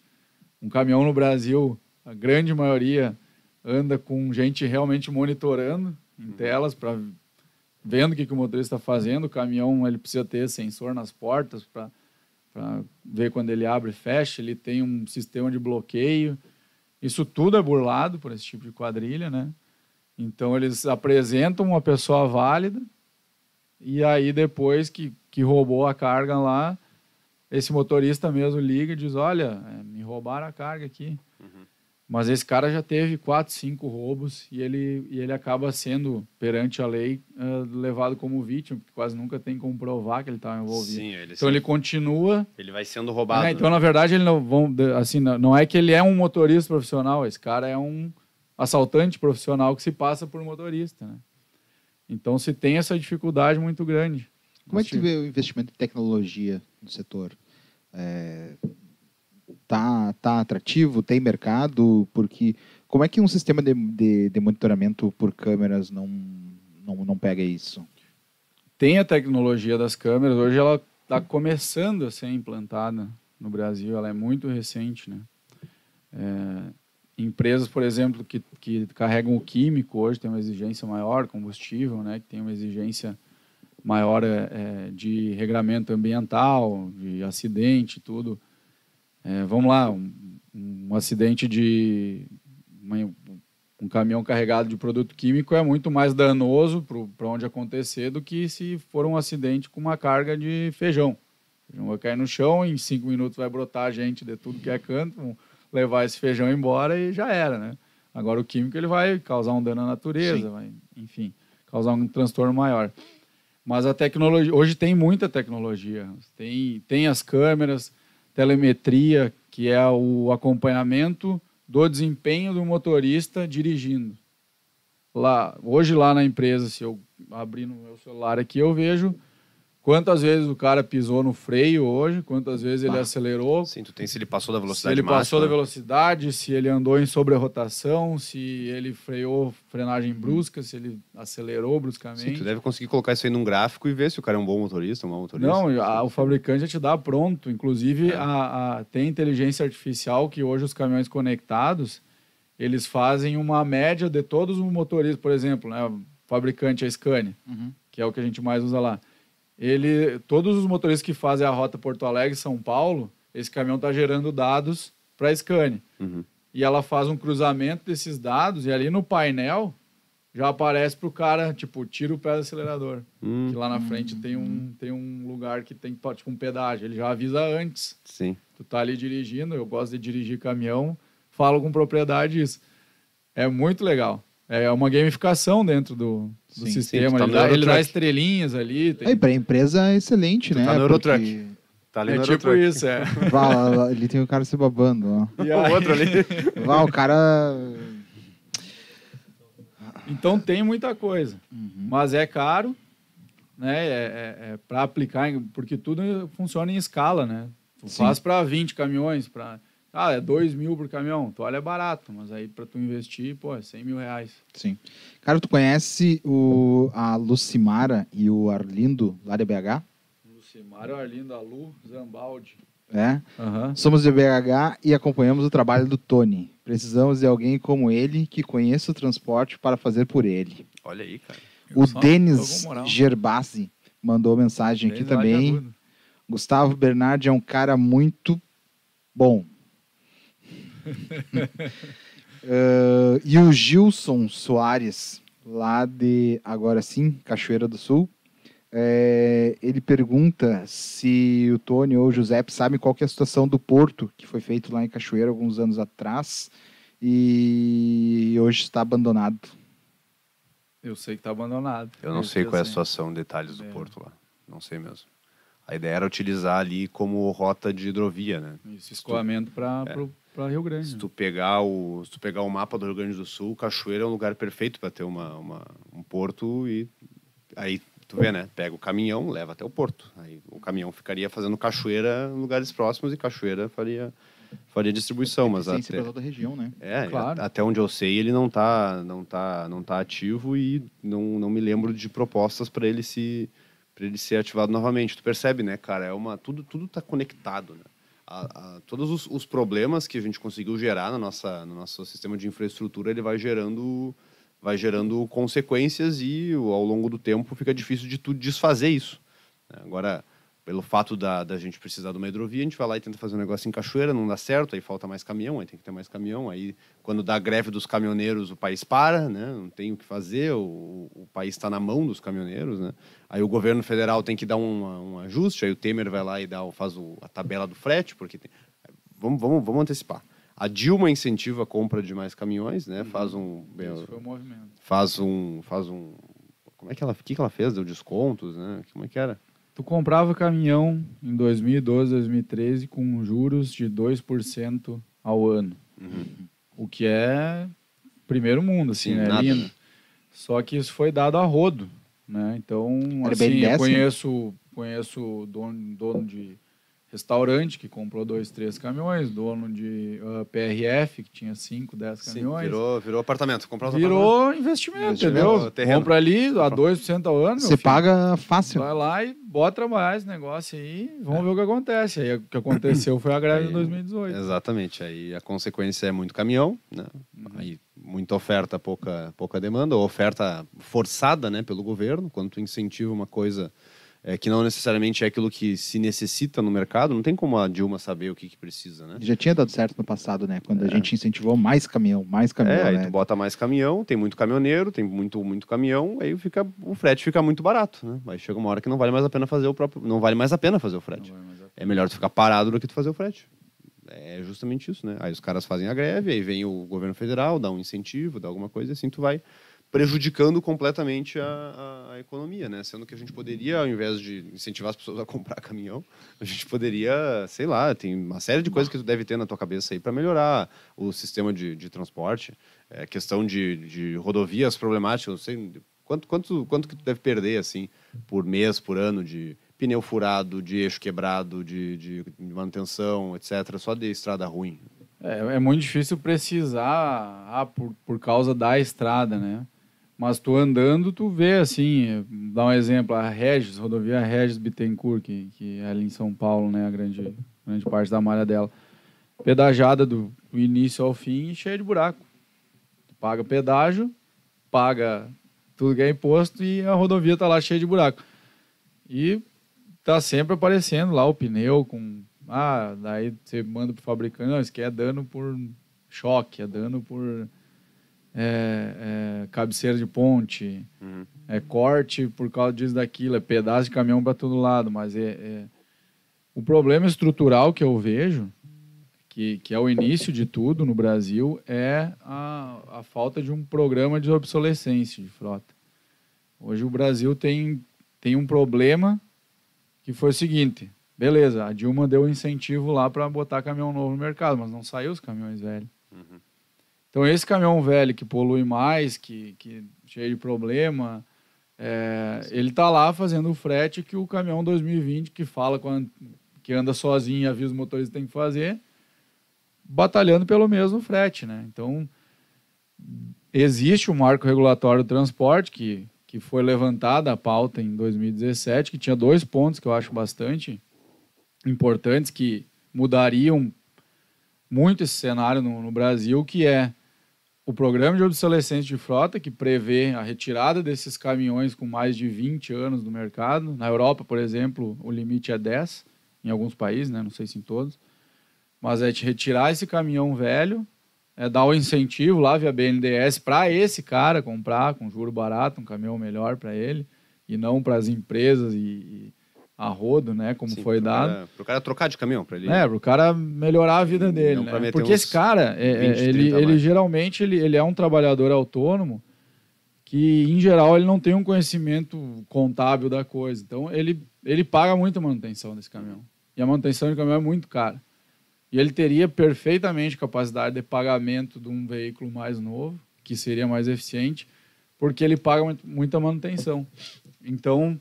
Um caminhão no Brasil, a grande maioria anda com gente realmente monitorando em telas para vendo o que, que o motorista está fazendo. O caminhão ele precisa ter sensor nas portas para ver quando ele abre e fecha. Ele tem um sistema de bloqueio. Isso tudo é burlado por esse tipo de quadrilha, né? Então eles apresentam uma pessoa válida e aí depois que, que roubou a carga lá, esse motorista mesmo liga e diz, olha, é, me roubaram a carga aqui. Mas esse cara já teve quatro, cinco roubos e ele, e ele acaba sendo, perante a lei, eh, levado como vítima, porque quase nunca tem como provar que ele estava envolvido. Sim, ele, Então ele continua ele vai sendo roubado. é, então, na verdade, ele não, vão, assim, não não é que ele é um motorista profissional, esse cara é um assaltante profissional que se passa por motorista, né? Então, se tem essa dificuldade muito grande. Como é que tu vê o investimento em tecnologia no setor? É, tá, tá atrativo? Tem mercado? Porque como é que um sistema de, de, de monitoramento por câmeras não, não, não pega isso? Tem a tecnologia das câmeras, hoje ela está começando a ser implantada no Brasil, ela é muito recente, né? É, empresas, por exemplo, que, que carregam o químico hoje tem uma exigência maior, combustível, né? Que tem uma exigência maior é, é, de regramento ambiental, de acidente, tudo. É, vamos lá, um, um acidente de uma- um caminhão carregado de produto químico é muito mais danoso para onde acontecer do que se for um acidente com uma carga de feijão. O feijão vai cair no chão, em cinco minutos vai brotar gente de tudo que é canto, levar esse feijão embora e já era, né? Agora o químico ele vai causar um dano à natureza, vai, enfim, causar um transtorno maior. Mas a tecnologia, hoje tem muita tecnologia. Tem, tem as câmeras, telemetria, que é o acompanhamento do desempenho do motorista dirigindo. Lá, hoje lá na empresa, se eu abrir no meu celular aqui, eu vejo quantas vezes o cara pisou no freio hoje, quantas vezes ele Bah. acelerou, Sim, tu tem se ele passou da se velocidade ele passou máxima. da velocidade, se ele andou em sobre-rotação, se ele freou frenagem brusca, se ele acelerou Sim, bruscamente. tu deve conseguir colocar isso aí num gráfico e ver se o cara é um bom motorista, um mau motorista. Não, a- o fabricante já te dá pronto. Inclusive, É. a, a- tem inteligência artificial que hoje os caminhões conectados, eles fazem uma média de todos os motoristas. Por exemplo, né, o fabricante, a Scania, Uhum. que é o que a gente mais usa lá. Ele, todos os motoristas que fazem a rota Porto Alegre São Paulo, esse caminhão está gerando dados para a Scania. Uhum. E ela faz um cruzamento desses dados e ali no painel já aparece pro cara, tipo, tira o pé do acelerador. Hum, Que lá na frente tem um, tem um lugar que tem tipo um pedágio. Ele já avisa antes. sim. Tu tá ali dirigindo, eu gosto de dirigir caminhão, falo com propriedade isso. É muito legal. É uma gamificação dentro do, do Sim, sistema. sim, tá ele, dá, ele dá estrelinhas ali. tem- Aí, pra empresa é excelente, Tu né? tá no Eurotruck. Porque- Tá ali é no tipo Eurotruck. isso, é. <laughs> Vá, lá, lá, ali tem o cara se babando, ó. E O aí- outro ali. <laughs> Vá, o cara... Então tem muita coisa. Uhum. Mas é caro, né? É, é, é para aplicar, porque tudo funciona em escala, né? Tu Sim. faz para 20 caminhões, para ah, é 2 mil por caminhão. Tu olha, é barato, mas aí para tu investir, pô, é 100 mil reais. Sim. Cara, tu conhece o, a Lucimara e o Arlindo, lá de BH? Lucimar, Arlindo, Alu, Zambaldi. É. Aham. Somos de BH e acompanhamos o trabalho do Tony. Precisamos de alguém como ele que conheça o transporte para fazer por ele. Olha aí, cara. O Só Denis. Gerbasi mandou mensagem aqui também. Gustavo Bernardi é um cara muito bom. Eh, e o Gilson Soares, lá de agora sim, Cachoeira do Sul, eh, ele pergunta se o Tony ou o Giuseppe sabem qual que é a situação do porto que foi feito lá em Cachoeira alguns anos atrás e hoje está abandonado. Eu sei que tá abandonado. Eu não sei qual é a sei. situação, detalhes do É. porto lá. Não sei mesmo. A ideia era utilizar ali como rota de hidrovia, né? Isso, escoamento para É. Rio Grande. Se né? tu pegar o, se tu pegar o mapa do Rio Grande do Sul, Cachoeira é um lugar perfeito para ter uma, uma- um porto e aí tu vê, né? Pega o caminhão, leva até o porto. Aí o caminhão ficaria fazendo Cachoeira em lugares próximos e Cachoeira faria faria distribuição, mas Eficiência até para toda a região, né? é, Claro. até onde eu sei, ele não tá, não tá, não tá ativo e não, não me lembro de propostas para ele se para ele ser ativado novamente. Tu percebe, né, cara? É uma tudo tudo tá conectado, né? A, a- todos os, os problemas que a gente conseguiu gerar na nossa no nosso sistema de infraestrutura, ele vai gerando vai gerando consequências e ao longo do tempo fica difícil de tu desfazer isso. né? Agora, pelo fato da, da gente precisar de uma hidrovia, a gente vai lá e tenta fazer um negócio em Cachoeira, não dá certo, aí falta mais caminhão, aí tem que ter mais caminhão, aí quando dá greve dos caminhoneiros, o país para, né? Não tem o que fazer, o, o país está na mão dos caminhoneiros, né? Aí o governo federal tem que dar um, um ajuste, aí o Temer vai lá e dá, faz o- a tabela do frete, porque tem... vamos, vamos, vamos antecipar. A Dilma incentiva a compra de mais caminhões, né? Faz um Esse foi o movimento. faz um faz um como é que ela o que que ela fez deu descontos né como é que era Tu comprava caminhão em 2012, 2013 com juros de 2% ao ano. O que é primeiro mundo, assim, Sim, né? nada. Lindo. Só que isso foi dado a rodo, né? Então, Era assim, eu conheço, conheço dono, dono de restaurante que comprou dois, três caminhões, dono de ah, PRF que tinha cinco, dez caminhões. virou virou apartamento comprar os Virou investimento, Investimento, entendeu? terreno. Compra ali a 2% ao ano, Você filho. paga fácil. Vai lá e bota trabalhar esse negócio aí, vamos ver o que acontece. Aí o que aconteceu foi a greve Aí- de 2018. exatamente aí a consequência é muito caminhão né aí muita oferta pouca pouca demanda ou oferta forçada né pelo governo quando tu incentiva uma coisa é, que não necessariamente é aquilo que se necessita no mercado não tem como a Dilma saber o que, que precisa né Já tinha dado certo no passado, né? Quando a gente incentivou mais caminhão, mais caminhão, É, aí né? tu bota mais caminhão, tem muito caminhoneiro, tem muito, muito caminhão, aí fica, o frete fica muito barato, né? Aí chega uma hora que não vale mais a pena fazer o próprio. Não vale mais a pena fazer o frete. A- É melhor tu ficar parado do que tu fazer o frete. É justamente isso, né? Aí os caras fazem a greve, aí vem o governo federal, dá um incentivo, dá alguma coisa, e assim tu vai prejudicando completamente a, a- economia, né? Sendo que a gente poderia, ao invés de incentivar as pessoas a comprar <laughs> caminhão, a gente poderia, sei lá, tem uma série de coisas que tu deve ter na tua cabeça aí para melhorar o sistema de, de transporte, é, questão de, de rodovias problemáticas, não sei quanto, quanto, quanto que tu deve perder, assim, por mês, por ano, de pneu furado, de eixo quebrado, de, de manutenção, etc., só de estrada ruim. É, é muito difícil precisar ah, por, por causa da estrada, né? Mas tu andando, tu vê assim, dá um exemplo, a Regis, rodovia Regis Bittencourt, que, que é ali em São Paulo, né? A grande, grande parte da malha dela. Pedajada do início ao fim, cheia de buraco. Tu paga pedágio, paga tudo que é imposto e a rodovia tá lá cheia de buraco. E tá sempre aparecendo lá o pneu com. Ah, daí você manda pro fabricante, não, isso aqui é dano por choque, é dano por é, é, cabeceira de ponte, Uhum. é corte por causa disso daquilo, é pedaço de caminhão para todo lado, mas é, é- o problema estrutural que eu vejo, que, que é o início de tudo no Brasil, é a, a falta de um programa de obsolescência de frota. Hoje o Brasil tem, tem um problema que foi o seguinte, beleza, a Dilma deu um incentivo lá para botar caminhão novo no mercado, mas não saiu os caminhões velhos. Uhum. Então, esse caminhão velho que polui mais, que, que cheio de problema, é, ele tá lá fazendo o frete que o caminhão 2020, que fala a- que anda sozinho e avisa os motoristas tem que fazer, batalhando pelo mesmo frete, né? Então, existe o marco regulatório do transporte, que, que foi levantada a pauta em 2017, que tinha dois pontos que eu acho bastante importantes, que mudariam muito esse cenário no, no Brasil, que é o programa de obsolescência de frota, que prevê a retirada desses caminhões com mais de 20 anos do mercado. Na Europa, por exemplo, o limite é 10, em alguns países, né? não sei se em todos. Mas é de retirar esse caminhão velho, é dar o incentivo lá via BNDES para esse cara comprar com juro barato, um caminhão melhor para ele, e não para as empresas e a rodo, né? como Sim, foi pro dado. Cara, pro cara trocar de caminhão, para ele. É, pro cara melhorar a vida dele, né? Porque esse cara, é, é, 20, ele, 30 a ele mais. geralmente ele, ele é um trabalhador autônomo que, em geral, ele não tem um conhecimento contábil da coisa. Então, ele, ele paga muita manutenção desse caminhão. E a manutenção do caminhão é muito cara. E ele teria perfeitamente capacidade de pagamento de um veículo mais novo, que seria mais eficiente, porque ele paga muito- muita manutenção. Então,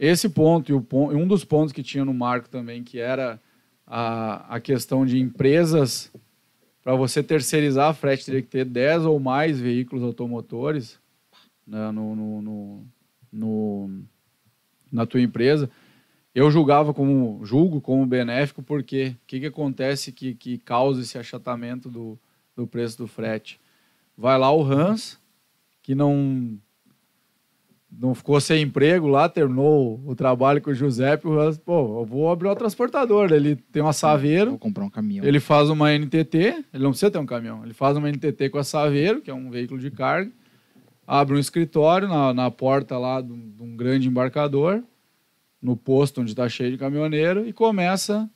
esse ponto e um dos pontos que tinha no marco também, que era a, a questão de empresas, para você terceirizar a frete, teria que ter 10 ou mais veículos automotores né, no, no, no- no- na tua empresa. Eu julgava como, julgo como benéfico, porque o que, que acontece que, que causa esse achatamento do, do preço do frete? Vai lá o Hans, que não não ficou sem emprego lá, terminou o trabalho com o Giuseppe, o pô, eu vou abrir uma transportadora. Ele tem uma Saveiro, Vou comprar um caminhão. ele faz uma NTT, ele não precisa ter um caminhão, ele faz uma NTT com a Saveiro, que é um veículo de carga, abre um escritório na, na porta lá de um, de um grande embarcador, no posto onde está cheio de caminhoneiro, e começa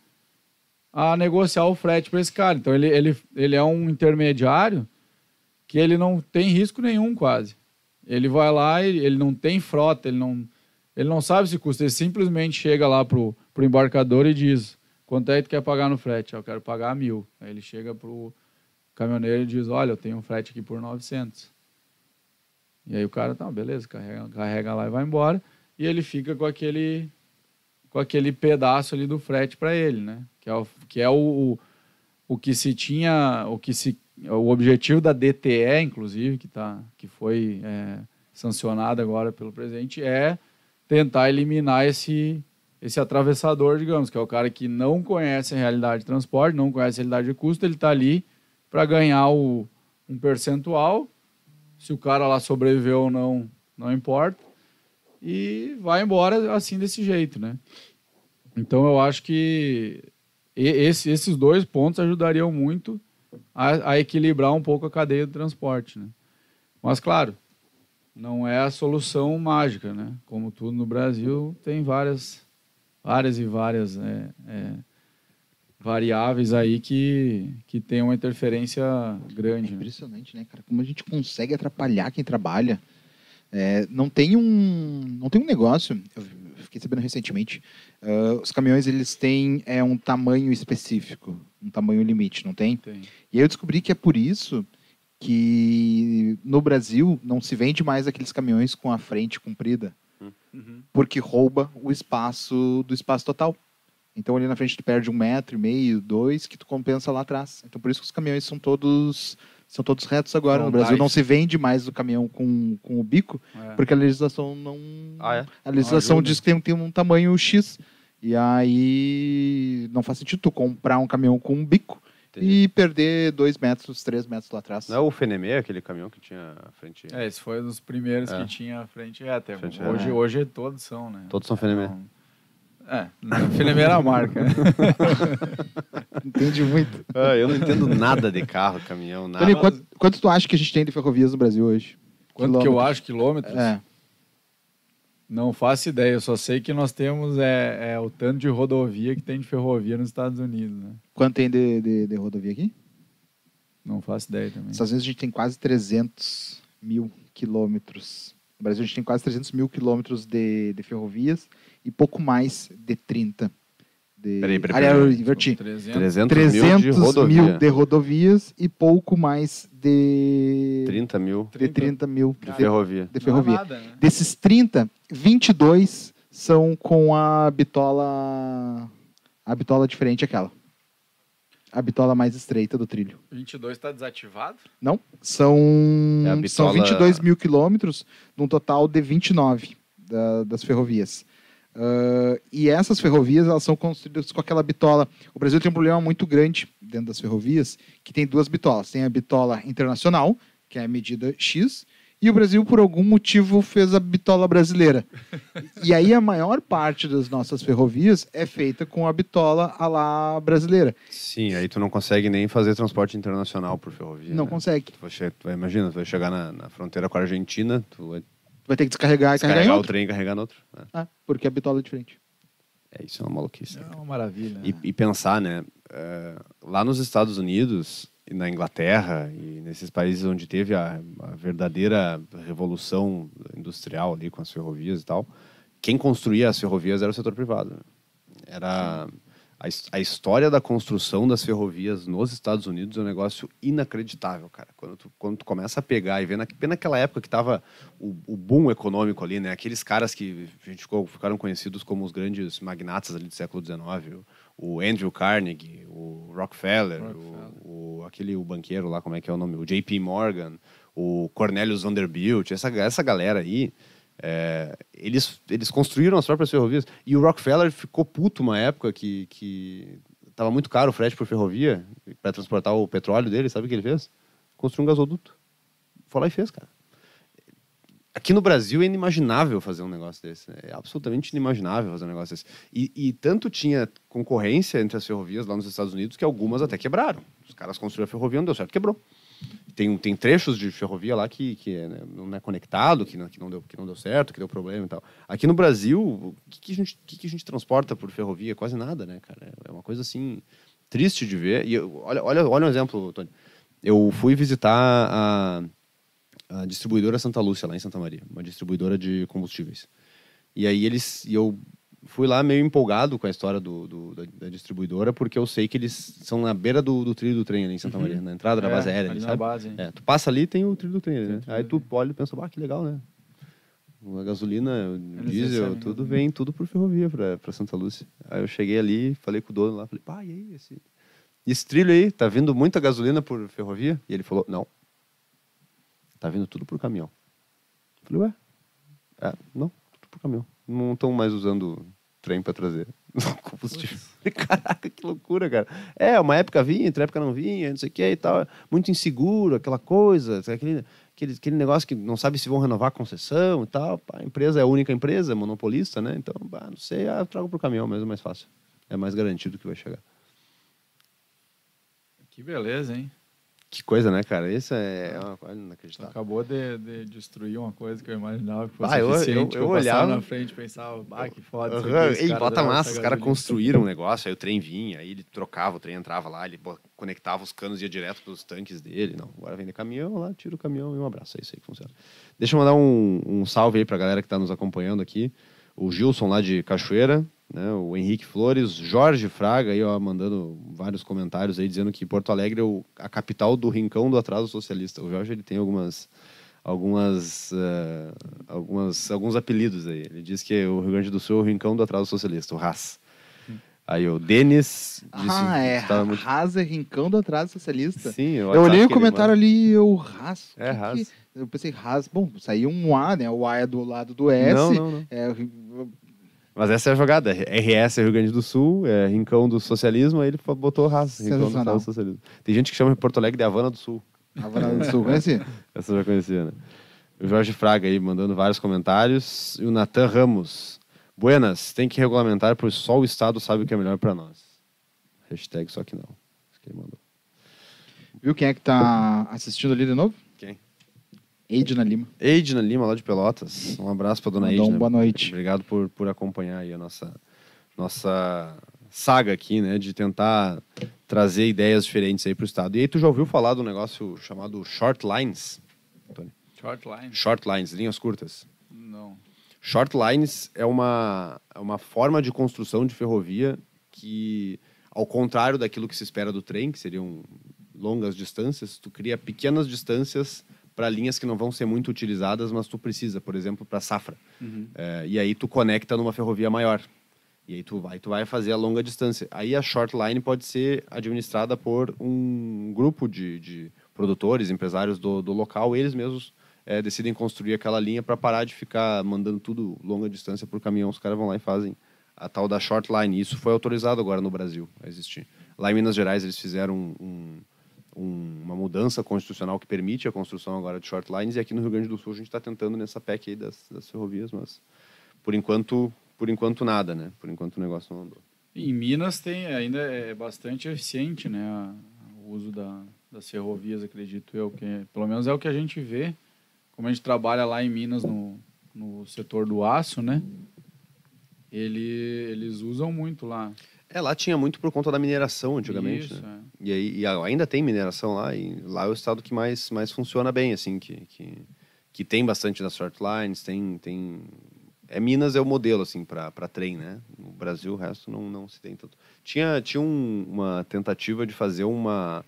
a negociar o frete para esse cara. Então ele, ele, ele é um intermediário que ele não tem risco nenhum quase. Ele vai lá e ele não tem frota, ele não, ele não sabe se custa, ele simplesmente chega lá pro, pro embarcador e diz quanto é que tu quer pagar no frete? "Ah, Eu quero pagar mil. Aí ele chega pro caminhoneiro e diz, olha, eu tenho um frete aqui por 900. E aí o cara, tá, beleza, carrega, carrega lá e vai embora. E ele fica com aquele com aquele pedaço ali do frete para ele, né? Que é o que é o, o, o que se tinha, o que se o objetivo da DTE, inclusive, que tá que foi é, sancionada agora pelo presidente é tentar eliminar esse esse atravessador, digamos, que é o cara que não conhece a realidade de transporte, não conhece a realidade de custo, ele está ali para ganhar o, um percentual. Se o cara lá sobreviveu ou não, não importa. E vai embora assim desse jeito, né? Então eu acho que esse- esses dois pontos ajudariam muito a, a equilibrar um pouco a cadeia do transporte, né? Mas claro, não é a solução mágica, né? Como tudo no Brasil tem várias, várias e várias é, é, variáveis aí que que tem uma interferência É grande. né? impressionante, né, cara? Como a gente consegue atrapalhar quem trabalha. É, não tem um não tem um negócio. Eu fiquei sabendo recentemente. ah, os caminhões eles têm é um tamanho específico, um tamanho limite, não tem? Tem. E aí eu descobri que é por isso que no Brasil não se vende mais aqueles caminhões com a frente comprida, Uhum. porque rouba o espaço do espaço total. Então ali na frente tu perde um metro e meio, dois, que tu compensa lá atrás. Então por isso que os caminhões são todos são todos retos agora. São no Brasil não se vende mais o caminhão com, com o bico, É. porque a legislação não. Ah, é? A legislação ajuda. diz que tem, tem um tamanho X. E aí não faz sentido tu comprar um caminhão com um bico Entendi. e perder dois metros, três metros lá atrás. Não é o Fenemê, aquele caminhão que tinha a frente. É, esse foi um dos primeiros É. que tinha a frente reta. Frente hoje, reta. hoje todos são, né? Todos são Fenemê. Então, É, primeira marca. né? <laughs> Entende muito. Ah, eu não entendo nada de carro, caminhão, nada. Tony, quanto, quanto tu acha que a gente tem de ferrovias no Brasil hoje? Quanto que eu acho quilômetros? É. Não faço ideia, eu só sei que nós temos é, é, o tanto de rodovia que tem de ferrovia nos Estados Unidos, né? Quanto tem de, de, de rodovia aqui? Não faço ideia também. Nos Estados Unidos a gente tem quase 300 mil quilômetros. No Brasil a gente tem quase 300 mil quilômetros de, de ferrovias e pouco mais de 30. De... Peraí, peraí, Aliás, peraí. eu inverti. 300. 300, 300 mil de rodovia. mil de rodovias e pouco mais de 30 mil de 30 mil de de, ferrovia. de ferrovia. É nada, né? Desses 30, 22 são com a bitola a bitola diferente aquela. A bitola mais estreita do trilho. 22 está desativado? Não, são, É a são bitola- 22 mil quilômetros num total de 29 da- das ferrovias. Ah, e essas ferrovias elas são construídas com aquela bitola. O Brasil tem um problema muito grande dentro das ferrovias, que tem duas bitolas. Tem a bitola internacional, que é a medida X, e o Brasil, por algum motivo, fez a bitola brasileira. e aí a maior parte das nossas ferrovias é feita com a bitola a lá brasileira. Sim, aí tu não consegue nem fazer transporte internacional por ferrovia. Não né? consegue. Tu vai che- tu vai- imagina, tu vai chegar na, na fronteira com a Argentina, tu vai Vai ter que descarregar e carregar em descarregar o outro. trem e carregar no outro. É, Ah, porque a bitola é diferente. É, isso é uma maluquice. É uma maravilha. E, né? e pensar, né? é, lá nos Estados Unidos e na Inglaterra e nesses países onde teve a, a verdadeira revolução industrial ali com as ferrovias e tal, quem construía as ferrovias era o setor privado. né? Era a, a história da construção das ferrovias nos Estados Unidos é um negócio inacreditável, cara. Quando tu, quando tu começa a pegar e ver na, naquela época que tava o, o boom econômico ali, né? Aqueles caras que a gente ficou, ficaram conhecidos como os grandes magnatas ali do século XIX, o, o Andrew Carnegie, o Rockefeller, Rockefeller. O, o- aquele o banqueiro lá, como é que é o nome? O JP Morgan, o Cornelius Vanderbilt, essa, essa galera aí, é, eles, eles construíram as próprias ferrovias. E o Rockefeller ficou puto uma época que, que tava muito caro o frete por ferrovia para transportar o petróleo dele. Sabe o que ele fez? Construiu um gasoduto. Foi lá e fez, cara. Aqui no Brasil é inimaginável fazer um negócio desse. né? É absolutamente inimaginável fazer um negócio desse. E, e tanto tinha concorrência entre as ferrovias lá nos Estados Unidos que algumas até quebraram. Os caras construíram a ferrovia, não deu certo, quebrou. Tem, tem trechos de ferrovia lá que, que né, não é conectado, que não, que, não deu, que não deu certo, que deu problema e tal. Aqui no Brasil, o que, que, a, gente, que, que a gente transporta por ferrovia? Quase nada, né, cara? É uma coisa assim triste de ver. E eu- olha, olha, olha um exemplo, Tony. Eu fui visitar a, a distribuidora Santa Lúcia, lá em Santa Maria, uma distribuidora de combustíveis. E aí eles. E eu fui lá meio empolgado com a história do, do- da, da distribuidora, porque eu sei que eles são na beira do, do trilho do trem ali em Santa Maria, na entrada da É, base aérea, ali sabe? base? É, tu passa ali tem o trilho do trem, né? Aí tu olha e pensa, ah, que legal, né? A gasolina, o Eles diesel, recebem tudo gasolina. vem tudo por ferrovia pra Santa Lúcia. Aí eu cheguei ali, falei com o dono lá, falei, pá, e aí, esse, esse trilho aí, tá vindo muita gasolina por ferrovia? E ele falou, não. Tá vindo tudo por caminhão. Eu falei, ué? É, não, tudo por caminhão. Não estão mais usando trem para trazer <laughs> combustível. Caraca, que loucura, cara. É, uma época vinha, outra época não vinha, não sei o que e tal. Muito inseguro, aquela coisa, aquele, aquele, aquele negócio que não sabe se vão renovar a concessão e tal. Pá, a empresa é a única empresa, é monopolista, né? Então, bah, não sei, ah, eu trago pro caminhão mesmo, é mais fácil. É mais garantido que vai chegar. Que beleza, hein? Que coisa, né, cara? Isso é uma coisa inacreditável. acabou de, de destruir uma coisa que eu imaginava que fosse Ah, eu- eficiente. eu- eu passava olhava- na frente e pensava, ah, que foda. aqui, esse Ei, cara bota massa, os caras construíram um negócio, aí o trem vinha, aí ele trocava, o trem entrava lá, ele conectava os canos e ia direto pros tanques dele. Não, agora vem de caminhão lá, tira o caminhão e um abraço. É isso aí que funciona. Deixa eu mandar um, um salve aí pra galera que tá nos acompanhando aqui. O Gilson lá de Cachoeira, né? O Henrique Flores, Jorge Fraga aí, ó, mandando vários comentários aí dizendo que Porto Alegre é o- a capital do rincão do atraso socialista. O Jorge ele tem algumas algumas, eh, algumas alguns apelidos aí. Ele diz que o Rio Grande do Sul é o rincão do atraso socialista, o RAS. Aí o Denis disse Ah, é. que muito Rasa Rincão do Atraso Socialista. Sim, Eu olhei o comentário ali e eu ras. É, que ras. que- Eu pensei, ras. Bom, saiu um A, né? O A é do lado do S. Não, não, não. É, Mas essa é a jogada. RS é Rio Grande do Sul, é Rincão do Socialismo, aí ele botou raça, Rincão do. Socialismo. Tem gente que chama Porto Alegre de Havana do Sul. Havana do Sul, conhece? <laughs> Essa eu já conhecia, né? O Jorge Fraga aí mandando vários comentários. E o Natan Ramos. Buenas, tem que regulamentar, pois só o Estado sabe o que é melhor para nós. Hashtag só que não. Isso que ele mandou. Viu quem é que tá assistindo ali de novo? Quem? Eidna Lima. Eidna Lima, lá de Pelotas. Um abraço para dona Eidna. um boa noite. Obrigado por, por acompanhar aí a nossa, nossa saga aqui, né? De tentar trazer ideias diferentes aí para o Estado. E aí, tu já ouviu falar do negócio chamado Short Lines? Tony? Short line? Short Lines, linhas curtas. Não. Short lines é uma, é uma forma de construção de ferrovia que, ao contrário daquilo que se espera do trem, que seriam longas distâncias, tu cria pequenas distâncias para linhas que não vão ser muito utilizadas, mas tu precisa, por exemplo, para safra. É, e aí tu conecta numa ferrovia maior. E aí tu vai, tu vai fazer a longa distância. Aí a short line pode ser administrada por um grupo de, de produtores, empresários do, do local, eles mesmos é, decidem construir aquela linha para parar de ficar mandando tudo longa distância por caminhão. Os caras vão lá e fazem a tal da short line. Isso foi autorizado agora no Brasil a existir. Lá em Minas Gerais eles fizeram um- um- uma mudança constitucional que permite a construção agora de short lines e aqui no Rio Grande do Sul a gente está tentando nessa PEC aí das, das ferrovias, mas por enquanto, por enquanto nada, né? Por enquanto o negócio não andou. Em Minas tem ainda é bastante eficiente, né, o uso da, das ferrovias, acredito eu, que pelo menos é o que a gente vê. Como a gente trabalha lá em Minas no, no setor do aço, né? Ele, eles usam muito lá. É, lá tinha muito por conta da mineração antigamente, Isso, né? é. E, aí, e ainda tem mineração lá, e lá é o estado que mais, mais funciona bem, assim, que, que, que tem bastante das short lines, tem, tem... É, Minas é o modelo, assim, para trem, né? No Brasil, o resto não, não se tem tanto. Tinha, tinha um- uma tentativa de fazer uma,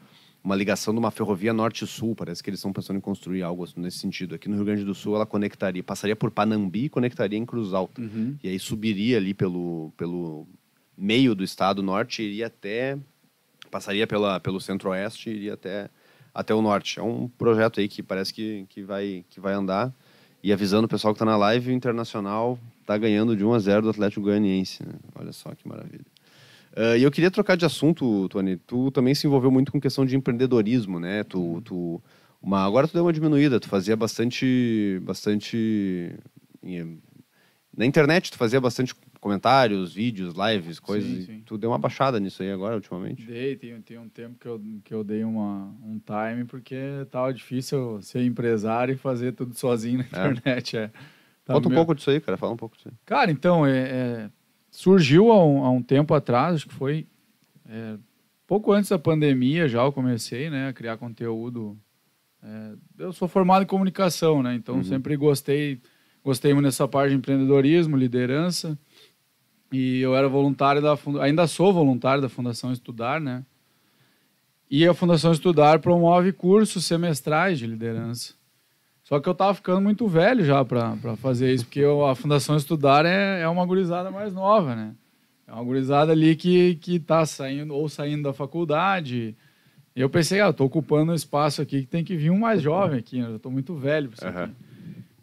uma ligação de uma ferrovia norte-sul, parece que eles estão pensando em construir algo nesse sentido. Aqui no Rio Grande do Sul, ela conectaria, passaria por Panambi e conectaria em Cruz Alta. Uhum. E aí subiria ali pelo, pelo meio do estado norte, iria até. passaria pela, pelo centro-oeste e iria até, até o norte. É um projeto aí que parece que, que, vai, que vai andar. E avisando o pessoal que está na live, o Internacional está ganhando de 1 a 0 do Atlético Goianiense. né? Olha só que maravilha. Ah, e eu queria trocar de assunto, Tony. Tu também se envolveu muito com questão de empreendedorismo, né? Tu, tu, uma, agora tu deu uma diminuída. Tu fazia bastante, bastante na internet. Tu fazia bastante comentários, vídeos, lives, coisas. Sim, sim. Tu deu uma baixada nisso aí agora ultimamente. Dei, tem, tem um tempo que eu, que eu dei uma, um time, porque tava difícil ser empresário e fazer tudo sozinho na É. internet. É. Tá Conta um pouco disso aí, cara. Fala um pouco disso aí. Cara, então, é, é, surgiu há um, há um tempo atrás, acho que foi é, pouco antes da pandemia já eu comecei né, a criar conteúdo. É, eu sou formado em comunicação, né? Então Uhum. sempre gostei, gostei muito dessa parte de empreendedorismo, liderança. E eu era voluntário da ainda sou voluntário da Fundação Estudar, né? E a Fundação Estudar promove cursos semestrais de liderança. Só que eu tava ficando muito velho já para fazer isso, porque eu- a Fundação Estudar é, é uma gurizada mais nova, né? É uma gurizada ali que, que tá saindo, ou saindo da faculdade. E eu pensei, ah, eu tô ocupando um espaço aqui que tem que vir um mais jovem aqui, né? Eu tô muito velho pra isso aqui.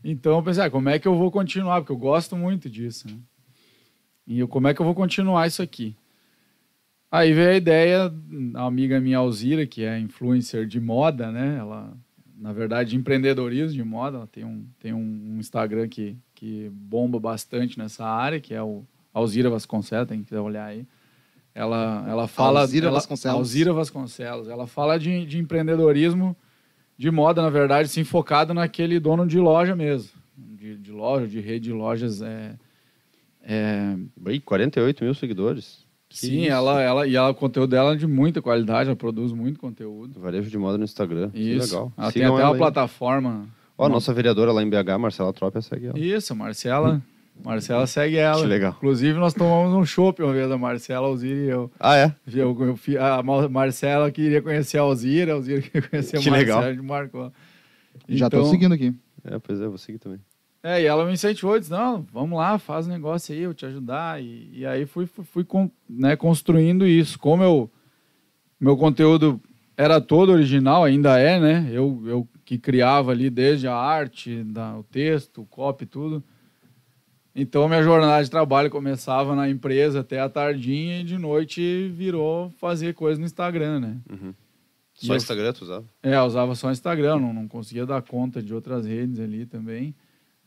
Então eu pensei, ah, como é que eu vou continuar? Porque eu gosto muito disso, né? E eu, como é que eu vou continuar isso aqui? Aí veio a ideia, a amiga minha Alzira, que é influencer de moda, né? Ela, na verdade, de empreendedorismo de moda, ela tem um, tem um Instagram que, que bomba bastante nessa área, que é o Alzira Vasconcelos, tem que quiser olhar aí. Ela, ela fala... Alzira ela, Vasconcelos. Alzira Vasconcelos. Ela fala de, de empreendedorismo de moda, na verdade, sim, focado naquele dono de loja mesmo. De, de loja, de rede de lojas. É, é, Ih, 48 mil seguidores. Sim, isso? ela, ela, e ela, o conteúdo dela é de muita qualidade, ela produz muito conteúdo. Varejo de moda no Instagram. Que Isso. legal. Ela tem Sigam até ela uma aí. plataforma. Ó, a nossa vereadora lá em BH, Marcela Trópia, segue ela. Isso, Marcela. Marcela segue ela. Que legal. Inclusive, nós tomamos um chopp uma vez, a Marcela, a Alzira e eu. Ah, é? Eu, eu a Ma- Marcela queria conhecer a Alzira, a Alzira queria conhecer Que a Marcela, legal. a gente marcou. Já tô Então- seguindo aqui. É, pois é, vou seguir também. É, e ela me incentivou, disse, não, vamos lá, faz um negócio aí, eu te ajudar. E, e aí fui, fui, fui con- né, construindo isso. Como eu, meu conteúdo era todo original, ainda é, né? Eu, eu que criava ali desde a arte, da, o texto, o copy, tudo. Então, minha jornada de trabalho começava na empresa até a tardinha e de noite virou fazer coisa no Instagram, né? E Só eu- Instagram tu usava? É, eu usava só o Instagram, não, não conseguia dar conta de outras redes ali também.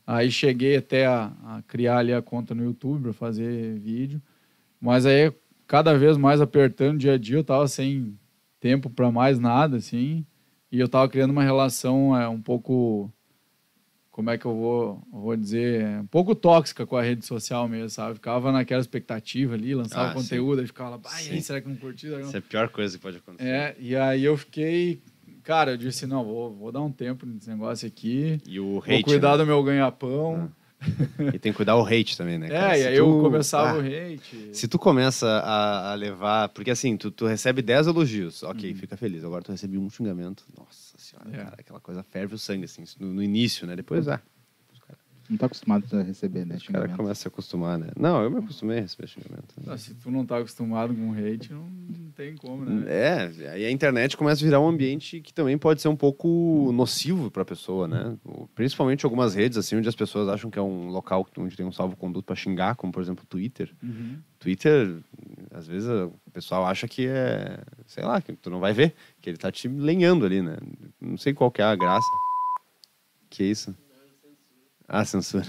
Aí cheguei até a, a criar ali a conta no YouTube para fazer vídeo. Mas aí, cada vez mais apertando dia a dia, eu tava sem tempo para mais nada, assim. E eu tava criando uma relação é, um pouco como é que eu vou, vou dizer, um pouco tóxica com a rede social mesmo, sabe? Ficava naquela expectativa ali, lançava Ah, conteúdo, aí ficava lá, "Ai, Sim. será que não curti? Será que não?" Essa é a pior coisa que pode acontecer. É, e aí eu fiquei, cara, eu disse, não, vou, vou dar um tempo nesse negócio aqui, E o vou hate. cuidar né? do meu ganha-pão. <laughs> E tem que cuidar o hate também, né? cara? É, e Se aí eu tu- começava Ah, o hate. Se tu começa a, a levar. Porque assim, tu, tu recebe 10 elogios, ok, Uhum. fica feliz. Agora tu recebe um xingamento. Nossa senhora, É. cara, aquela coisa ferve o sangue, assim, no, no início, né? Depois, ah, Não tá acostumado a receber, né? o cara começa a se acostumar, né? Não, eu me acostumei a receber xingamento. Ah, se tu não tá acostumado com hate, não, não tem como, né? É, aí a internet começa a virar um ambiente que também pode ser um pouco nocivo para a pessoa, né? Principalmente algumas redes assim onde as pessoas acham que é um local onde tem um salvo-conduto para xingar, como por exemplo o Twitter. Uhum. Twitter, às vezes o pessoal acha que é, sei lá, que tu não vai ver, que ele tá te lenhando ali, né? Não sei qual que é a graça. Que isso? Ah, censura.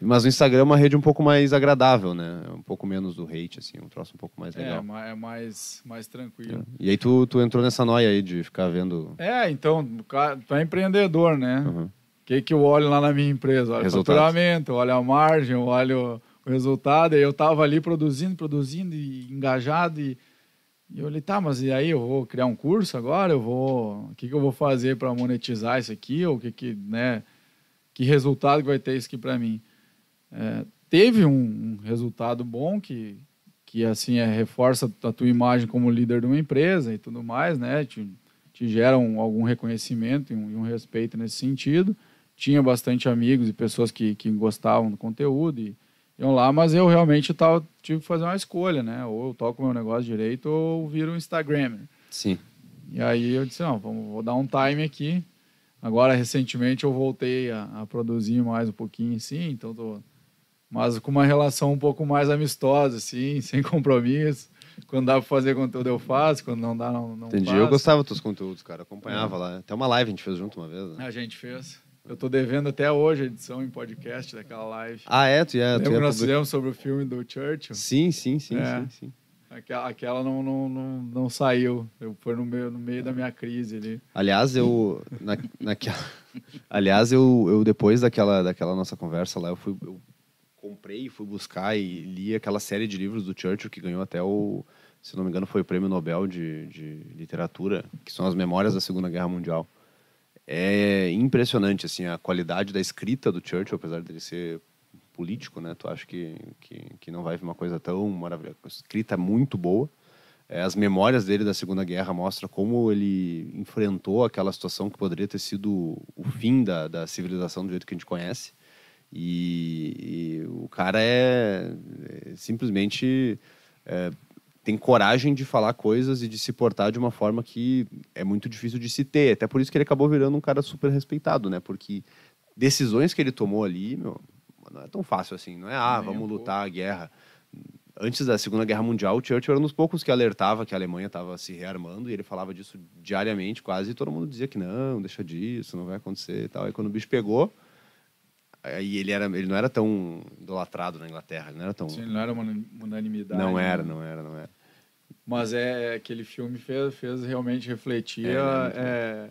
Mas o Instagram é uma rede um pouco mais agradável, né? Um pouco menos do hate, assim, um troço um pouco mais É, legal. ma- é mais, mais tranquilo. E aí tu, tu entrou nessa noia aí de ficar vendo. É, então, o tu é empreendedor, né? Uhum. O que, que eu olho lá na minha empresa? Olho o Resultados. faturamento, olho a margem, olho o resultado. E eu tava ali produzindo, produzindo e engajado. E, e eu olhei, tá, mas e aí? Eu vou criar um curso agora? Eu vou. O que, que eu vou fazer para monetizar isso aqui? Ou o que, que, né? Que resultado que vai ter isso aqui para mim? É, teve um, um resultado bom que, que assim, é, reforça a tua imagem como líder de uma empresa e tudo mais, né? Te, te gera um- algum reconhecimento e um, e um respeito nesse sentido. Tinha bastante amigos e pessoas que, que gostavam do conteúdo e iam lá, mas eu realmente tava, tive que fazer uma escolha, né? Ou eu toco meu negócio direito ou viro um Instagrammer. Sim. E aí eu disse, não, vamos, vou dar um time aqui. Agora, recentemente, eu voltei a, a produzir mais um pouquinho, assim, então tô... Mas com uma relação um pouco mais amistosa, assim, <laughs> sem compromisso. Quando dá pra fazer conteúdo, eu faço. Quando não dá, não, não Entendi. faço. Eu gostava dos teus conteúdos, cara. Acompanhava lá. Até uma live a gente fez junto uma vez, né? A gente fez. Eu tô devendo até hoje a edição em podcast daquela live. Ah, é? Tu ia, tu Lembra ia que nós fizemos sobre o filme do Churchill? Sim, sim, sim, É. sim, sim. Aquela, aquela não, não, não, não saiu. Eu, foi no meio, no meio da minha crise ali. Aliás, eu. Na, naquela, aliás, eu, eu depois daquela, daquela nossa conversa lá, eu fui. Eu comprei fui buscar e li aquela série de livros do Churchill que ganhou até o. Se não me engano, foi o Prêmio Nobel de, de Literatura, que são as memórias da Segunda Guerra Mundial. É impressionante, assim, a qualidade da escrita do Churchill, apesar dele ser político, né? Tu acha que, que, que não vai vir uma coisa tão maravilhosa. Escrita muito boa. É, as memórias dele da Segunda Guerra mostram como ele enfrentou aquela situação que poderia ter sido o fim da, da civilização do jeito que a gente conhece. E, e o cara é, é simplesmente é, tem coragem de falar coisas e de se portar de uma forma que é muito difícil de se ter. Até por isso que ele acabou virando um cara super respeitado, né? Porque decisões que ele tomou ali, meu, não é tão fácil assim. Não é, ah, Nem um vamos lutar a guerra. Antes da Segunda Guerra Mundial, o Churchill era um dos poucos que alertava que a Alemanha estava se rearmando e ele falava disso diariamente, quase, e todo mundo dizia que não, deixa disso, não vai acontecer e tal. Aí quando o bicho pegou, aí ele, era, ele não era tão idolatrado na Inglaterra, ele não era tão... Assim, não era uma unanimidade. não era, né? não era, não era. Mas é aquele filme fez, fez realmente refletir. É, muito é,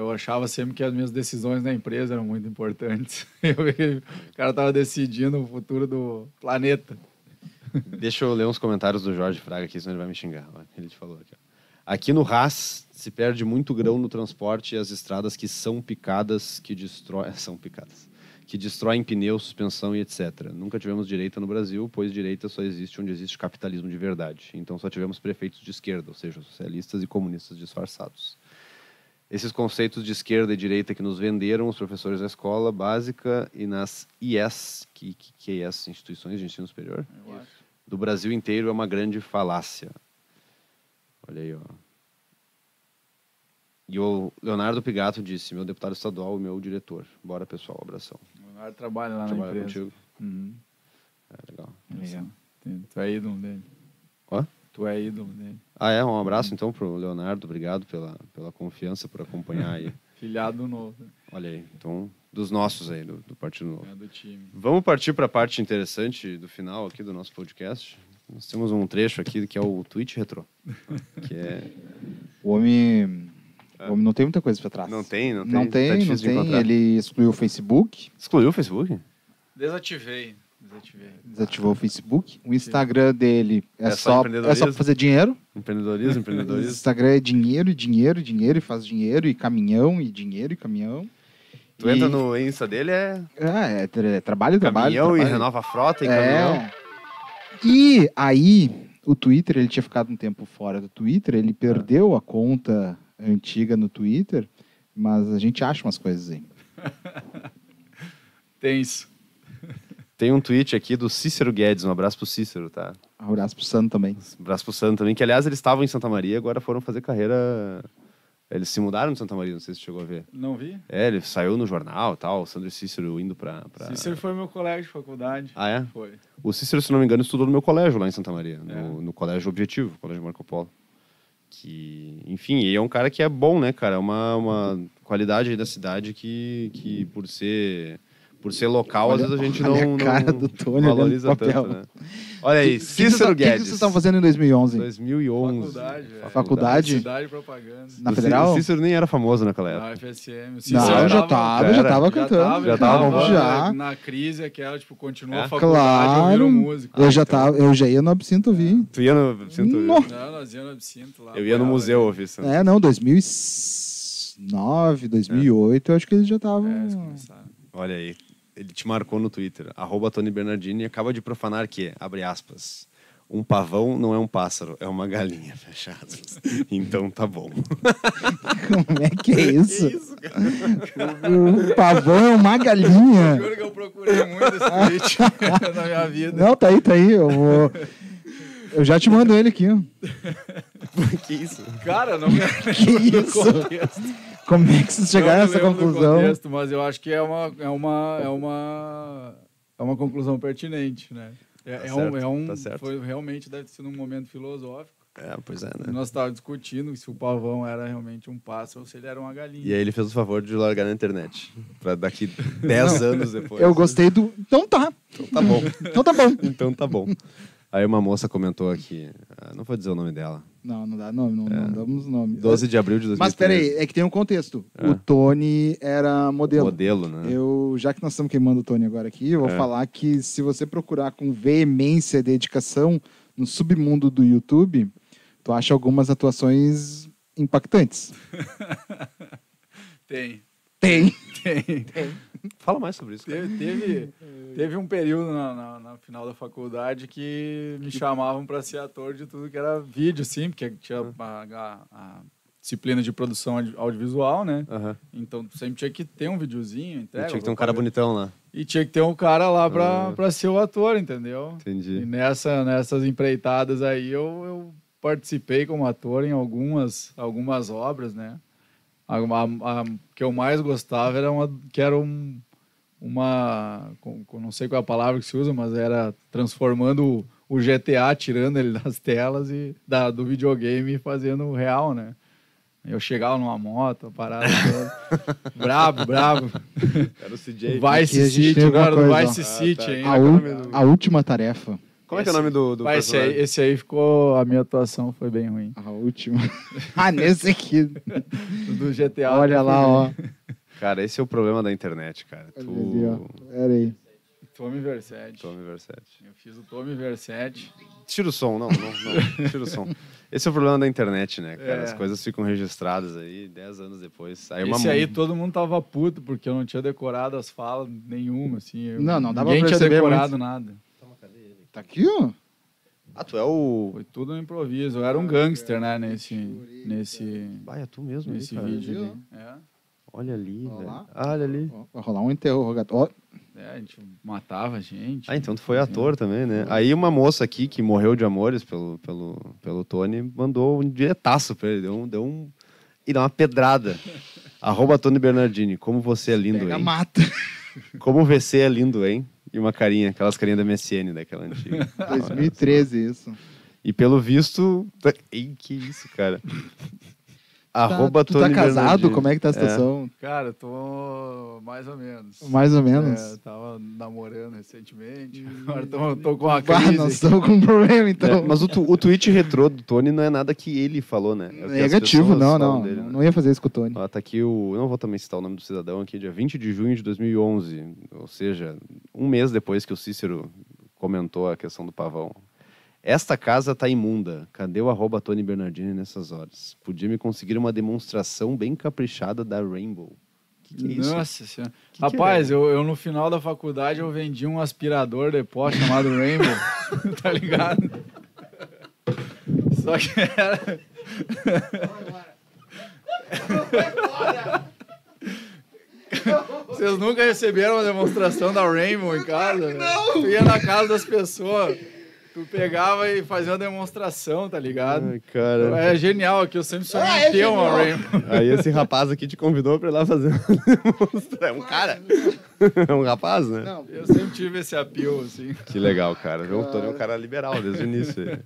eu achava sempre que as minhas decisões na empresa eram muito importantes. <laughs> Eu o cara estava decidindo o futuro do planeta. Deixa eu ler uns comentários do Jorge Fraga aqui, senão ele vai me xingar. Ele te falou aqui. Aqui no Haas se perde muito grão no transporte e as estradas que são picadas, que destroem. <laughs> São picadas. Que destroem pneus, suspensão e etc. Nunca tivemos direita no Brasil, pois direita só existe onde existe capitalismo de verdade. Então só tivemos prefeitos de esquerda, ou seja, socialistas e comunistas disfarçados. Esses conceitos de esquerda e direita que nos venderam os professores da escola básica e nas IES, que, que, que é IES, instituições de ensino superior, do Brasil inteiro é uma grande falácia. Olha aí, ó. E o Leonardo Pigato disse, meu deputado estadual e meu diretor. Bora, pessoal, abração. O Leonardo trabalha lá na Trabalha empresa. contigo. Uhum. É, legal. Legal. Tu é ídolo dele. Tu é ídolo dele. Ah, é? Um abraço, então, pro Leonardo. Obrigado pela, pela confiança, por acompanhar aí. <laughs> Filhado novo. Olha aí. Então, dos nossos aí, do, do Partido Novo. É do time. Vamos partir para a parte interessante do final aqui do nosso podcast. Nós temos um trecho aqui que é o tweet retrô. <laughs> Que é... O homem, o homem não tem muita coisa pra trás. Não tem, não tem. Não tá tem, não difícil de tem. encontrar. Ele excluiu o Facebook, Excluiu o Facebook? Desativei. Desativei. desativou o Facebook. O Instagram dele é, É só só, é só pra fazer dinheiro. Empreendedorismo, O empreendedorismo. <laughs> Instagram é dinheiro, dinheiro, dinheiro, e faz dinheiro, e caminhão, e dinheiro, e caminhão. Tu E- entra no Insta dele, é Ah, é, tra- trabalho, trabalho. caminhão e trabalho. renova a frota e caminhão. É. E aí, o Twitter, ele tinha ficado um tempo fora do Twitter, ele perdeu a conta antiga no Twitter, mas a gente acha umas coisas aí. <laughs> Tenso. Tem um tweet aqui do Cícero Guedes, um abraço pro Cícero, tá? Um abraço pro Sano também. Um abraço pro Santo também, que aliás eles estavam em Santa Maria, agora foram fazer carreira. Eles se mudaram de Santa Maria, não sei se chegou a ver. Não vi? É, ele saiu no jornal e tal, o Sandro Cícero indo pra. pra... Cícero foi meu colega de faculdade. Ah, é? Foi. O Cícero, se não me engano, estudou no meu colégio lá em Santa Maria, no, É. no Colégio Objetivo, Colégio Marco Polo. Que, enfim, ele é um cara que é bom, né, cara? É uma, uma qualidade aí da cidade que, que por ser. Por ser local, Olha- às vezes a gente olha não, a cara não do Tony valoriza tanto, né? Olha aí, Cícero o que Guedes. vocês estavam fazendo em 2011? 2011. Faculdade, velho. Faculdade? Cidade e propaganda. Na Federal? O Cícero nem era famoso naquela época. Na FSM. O Não, já tava, já tava Já cantando. tava, Já tava já. Na crise aquela, tipo, continua É? a faculdade, Claro. música. Eu já tava, eu já ia no Absinto ouvir. Tu ia no. Sinto, Nossa. Não, nós íamos no absinto lá. eu ia no museu ouvir isso. É, não, 2009, 2008, eu acho que eles já estavam. É. Olha aí. Ele te marcou no Twitter. Arroba Tony Bernardini acaba de profanar que, abre aspas, um pavão não é um pássaro, é uma galinha, <laughs> fecha aspas. Então tá bom. Como é que é isso? isso, cara? O pavão é uma galinha. Juro que eu procurei muito esse tweet <laughs> na minha vida. Não, tá aí, tá aí. Eu vou. Eu já te mando ele aqui, <laughs> que isso? Cara, não me Que isso? Como é que vocês chegaram a essa conclusão? contexto, mas eu acho que é uma, é uma, é uma, é uma conclusão pertinente, né? É, Tá é certo, um, é um, tá certo. foi realmente deve ter sido um momento filosófico. É, pois é, né? Nós estávamos discutindo se o pavão era realmente um pássaro ou se ele era uma E galinha. aí ele fez o favor de largar na internet. Pra daqui 10 anos depois. Eu gostei do. Então tá. Então tá bom. Então tá bom. Então tá bom. Aí uma moça comentou aqui, ah, não vou dizer o nome dela, Não, não dá nome, não, não damos nome. 12 de abril de 2013. Mas peraí, é que tem um contexto. O Tony era modelo. Modelo, né? Eu, já que nós estamos queimando o Tony agora aqui, eu vou É. falar que se você procurar com veemência e dedicação no submundo do YouTube, tu acha algumas atuações impactantes. <laughs> Tem, Tem. tem. <laughs> Fala mais sobre isso. cara. Teve, teve, teve um período na, na- na final da faculdade que me chamavam para ser ator de tudo que era vídeo, sim, porque tinha a, a- a disciplina de produção audi- audiovisual, né? Aham. Então sempre tinha que ter um videozinho, entrega, Tinha que ter um cara propaganda. bonitão lá. E tinha que ter um cara lá pra, Ah. pra ser o ator, entendeu? E Entendi. nessa, nessas empreitadas aí eu, eu participei como ator em algumas, algumas obras, né? A, a- a que eu mais gostava era uma que era um, uma. com- com- não sei qual é a palavra que se usa, mas era transformando o, o GTA, tirando ele das telas e da, do videogame e fazendo real, né? Eu chegava numa moto, parada toda. <laughs> brabo, brabo. Era o CJ. Vice City, agora do. Vice Ah, City, tá. hein? A, u- a última tarefa. Como é que é o nome do, do Vai, esse, aí, esse aí ficou. A minha atuação foi bem ruim. A última. <laughs> ah, nesse aqui. <laughs> Do GTA. Olha lá, ó. Cara, esse é o problema da internet, cara. Olha Tu... ali, ó. Pera aí. Tommy Versetti. Tommy Versetti. Eu fiz o Tommy Versetti. Tira o som, não, não, não. Tira o som. Esse é o problema da internet, né, cara? É. As coisas ficam registradas aí 10 anos depois. Aí uma Esse aí todo mundo tava puto, porque eu não tinha decorado as falas nenhuma, assim. Eu- Não, não, dá pra Ninguém tinha decorado nada. Tá aqui, ó. Ah, tu é o. Foi tudo um improviso. Eu era um gangster, né, nesse, nesse, Vai, é tu mesmo aí, nesse cara. vídeo ali. É. Olha ali, Olha velho. lá. Ah, olha ali. Vai rolar um interrogatório. É, a gente matava a gente. Ah, então tu foi ator também, né? Aí uma moça aqui que morreu de amores pelo, pelo, pelo Tony mandou um diretaço pra ele. Deu um. Deu um e deu uma pedrada. <laughs> Arroba Tony Bernardini. Como você é lindo, pega hein? mata. Como VC é lindo, hein? E uma carinha, aquelas carinhas da MSN daquela antiga. <laughs> 2013 isso. E pelo visto. tá- Ei, que isso, cara. Arroba tu tá casado? Como é que tá a situação? Cara, tô mais ou menos. Mais ou menos. É, tava namorando recentemente. Agora tô, tô com uma Ah, crise. nós estamos com um problema, então. É, mas o, tu- o tweet retrô do Tony não é nada que ele falou, né? É Negativo, não, não. dele, não, né? não ia fazer isso com o Tony. Ó, tá aqui o. eu Não vou também citar o nome do cidadão aqui, dia 20 de junho de 2011. Ou seja, um mês depois que o Cícero comentou a questão do pavão. Esta casa tá imunda. Cadê o arroba Tony Bernardini nessas horas? Podia me conseguir uma demonstração bem caprichada da Rainbow. Que que é isso? Nossa senhora. Que que é? Rapaz, eu, eu no final da faculdade eu vendi um aspirador de pó chamado Rainbow. <laughs> tá ligado? Só que era. Vocês nunca receberam uma demonstração da Rainbow em casa? Não! Tu ia na casa das pessoas, tu pegava e fazia uma demonstração, tá ligado? Ai, cara. É genial aqui, eu sempre sonhei Ah, é ter uma. Rainbow. Aí esse rapaz aqui te convidou pra ir lá fazer uma <laughs> demonstração. É um cara? <laughs> É um rapaz, né? Não, Eu sempre tive esse apelo, assim. Que legal, cara. Viu? O Tony é um cara liberal desde o início.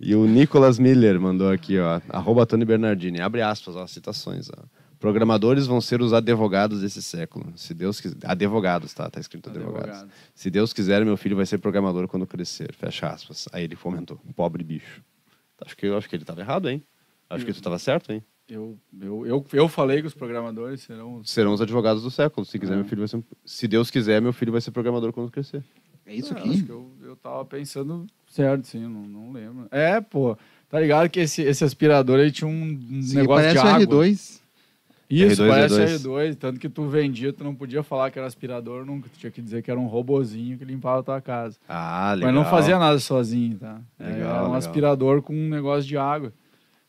E o Nicolas Miller mandou aqui, ó. Arroba Tony Bernardini. Abre aspas, ó, citações. Ó. Programadores vão ser os advogados desse século. Se Deus quiser. Advogados, tá? Tá escrito advogados. Advogado. Se Deus quiser, meu filho vai ser programador quando crescer. Fecha aspas. Aí ele comentou. Pobre bicho. Acho que, eu acho que ele tava errado, hein? Acho que tu tava certo, hein? Eu, eu, eu, eu falei que os programadores serão os. Serão os advogados do século. Se quiser, Ah. meu filho vai ser. Se Deus quiser, meu filho vai ser programador quando crescer. é isso Ah, aqui? Acho que eu, eu tava pensando certo, sim, não, não lembro. É, pô, tá ligado que esse, esse aspirador aí tinha um, um aqui negócio de parece o água. R2. Isso, R2, parece R2. R2. Tanto que tu vendia, tu não podia falar que era aspirador nunca. Tu tinha que dizer que era um robozinho que limpava a tua casa. Ah, legal. Mas não fazia nada sozinho, tá? É, Legal, era um legal. aspirador com um negócio de água.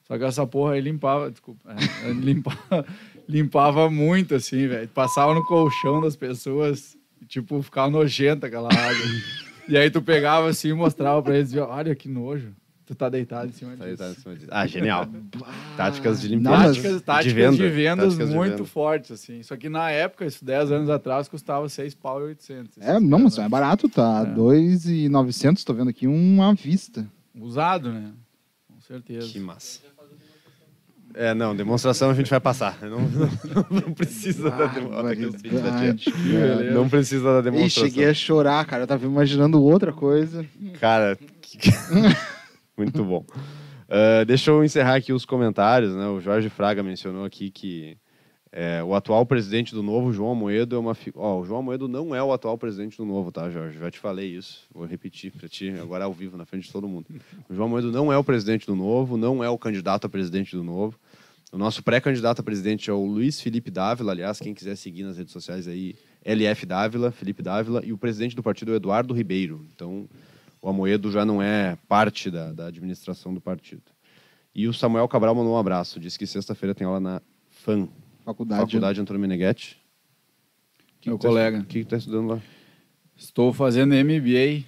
Só que essa porra aí limpava, desculpa, é, <laughs> limpava, <laughs> limpava muito, assim, velho. Passava no colchão das pessoas, tipo, ficava nojenta aquela água. <laughs> e aí tu pegava assim e mostrava pra eles, dizia, olha que nojo. Tu tá deitado em cima Tá disso. tá em cima disso. Ah, genial. <laughs> Táticas de limpeza. Táticas, táticas de, venda, vendas táticas de muito venda. fortes, assim. Só que na época, isso 10 anos atrás, custava 6 pau e 800. É, não, mas é barato, tá? É. 2,900, tô vendo aqui um à vista. Usado, né? Com certeza. Que massa. É, não, demonstração a gente vai passar. Não, não, não precisa da demonstração. Não precisa da Ih, demonstração. cheguei a chorar, cara. Eu tava imaginando outra coisa. Cara, que- <laughs> muito bom. Ah, deixa eu encerrar aqui os comentários. Né? O Jorge Fraga mencionou aqui que é, o atual presidente do Novo, João Amoedo, é uma. Fi... Ó, o João Amoedo não é o atual presidente do Novo, tá, Jorge? Já te falei isso. Vou repetir para ti, agora ao vivo, na frente de todo mundo. O João Amoedo não é o presidente do Novo, não é o candidato a presidente do Novo. O nosso pré-candidato a presidente é o Luiz Felipe Dávila, aliás, quem quiser seguir nas redes sociais aí, LF Dávila, Felipe Dávila, e o presidente do partido é o Eduardo Ribeiro. Então, o Amoedo já não é parte da, da administração do partido. E o Samuel Cabral mandou um abraço, disse que sexta-feira tem aula na FAM, Faculdade. Faculdade Antônio Meneghetti. Que Meu que tá- colega. O que que tá estudando lá? Estou fazendo MBA,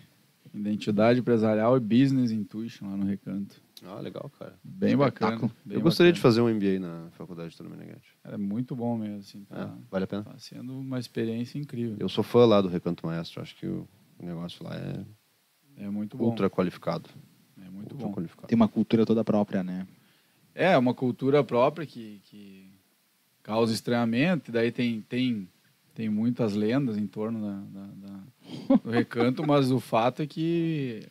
Identidade Empresarial e Business Intuition lá no Recanto. Ah, legal, cara. Bem bacana. Bem Eu gostaria de bacana. fazer um MBA na Faculdade Antônio Meneghetti. É muito bom mesmo, assim. Tá, É, vale a pena? tá sendo uma experiência incrível. Eu sou fã lá do Recanto Maestro, acho que o negócio lá é É muito bom. ultra qualificado. É muito ultra bom. qualificado. Tem uma cultura toda própria, né? É, uma cultura própria que, que causa estranhamento, daí tem, tem, tem muitas lendas em torno da, da- da- do recanto, <laughs> mas o fato é que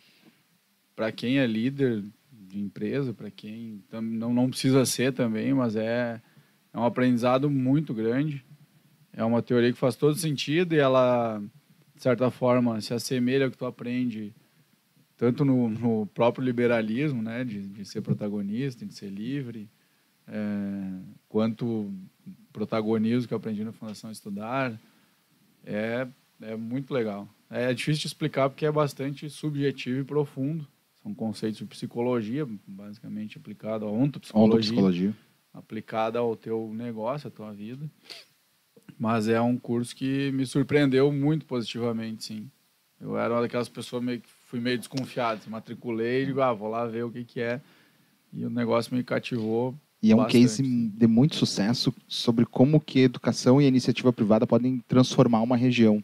para quem é líder de empresa, para quem não, não precisa ser também, mas é, é um aprendizado muito grande. É uma teoria que faz todo sentido e ela, de certa forma, se assemelha ao que tu aprende tanto no, no próprio liberalismo, né, de, de ser protagonista, de ser livre, é, quanto protagonismo que eu aprendi na Fundação Estudar, é, é muito legal. É difícil de explicar porque é bastante subjetivo e profundo. São conceitos de psicologia, basicamente aplicado à ontopsicologia, Ontopsicologia. aplicada ao teu negócio, à tua vida. Mas é um curso que me surpreendeu muito positivamente, sim. Eu era uma daquelas pessoas meio que fui meio desconfiado, se matriculei e digo, ah, vou lá ver o que que é. E o negócio me cativou. E é um bastante. case de muito sucesso sobre como que a educação e a iniciativa privada podem transformar uma região.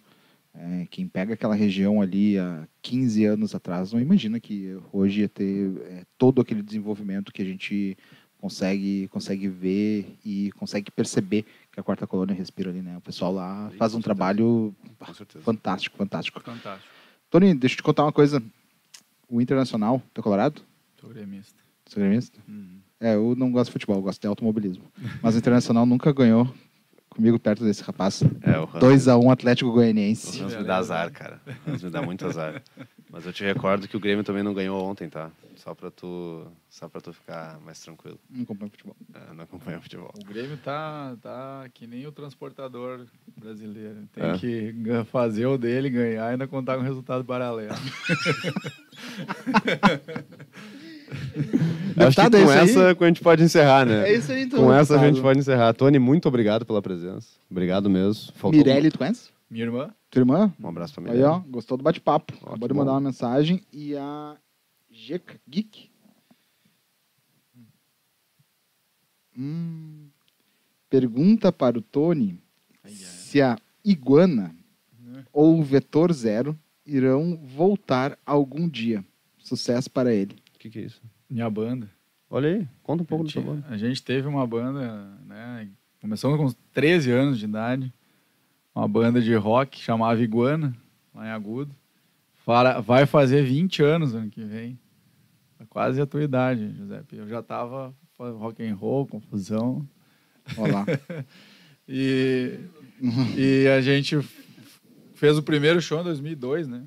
É, quem pega aquela região ali há 15 anos atrás não imagina que hoje ia ter é, todo aquele desenvolvimento que a gente consegue, consegue ver e consegue perceber que a quarta colônia respira ali, né? O pessoal lá faz um trabalho fantástico, fantástico. Fantástico. Tony, deixa eu te contar uma coisa. O Internacional, tá colorado? Sou gremista. É gremista? Uhum. É, eu não gosto de futebol, eu gosto de automobilismo. Mas o Internacional nunca ganhou comigo perto desse rapaz. É, o Hans, 2x1 Atlético o Goianiense. Hans me dá azar, cara. O Hans me dá muito azar. Mas eu te recordo que o Grêmio também não ganhou ontem, tá? Só pra tu, só pra tu ficar mais tranquilo. Não acompanho futebol. É, não acompanha futebol. O Grêmio tá, tá que nem o transportador brasileiro. Tem É. que fazer o dele, ganhar e ainda contar com resultado paralelo. <laughs> Acho que Deputado, é com aí? essa a gente pode encerrar, né? É isso aí, então. Com essa a gente pode encerrar. Tony, muito obrigado pela presença. Obrigado mesmo. Faltou Mirelle, tu conhece? Minha irmã, Tua irmã? Um abraço pra Aí, Mirelle. ó, gostou do bate-papo. Acabou que de mandar uma mensagem. E a Geek. Geek. Hum, pergunta para o Tony Ai, ai. se a Iguana Né? ou o Vetor Zero irão voltar algum dia. Sucesso para ele. O que, que é isso? minha banda. Olha aí, conta um pouco da sua banda. a gente teve uma banda, né? Começamos com uns 13 anos de idade. Uma banda de rock chamava Iguana, lá em Agudo. Vai fazer 20 anos ano que vem. É quase a tua idade, Giuseppe. Eu já tava rock and roll, confusão. Olha lá. <laughs> E, e a gente fez o primeiro show em 2002, né?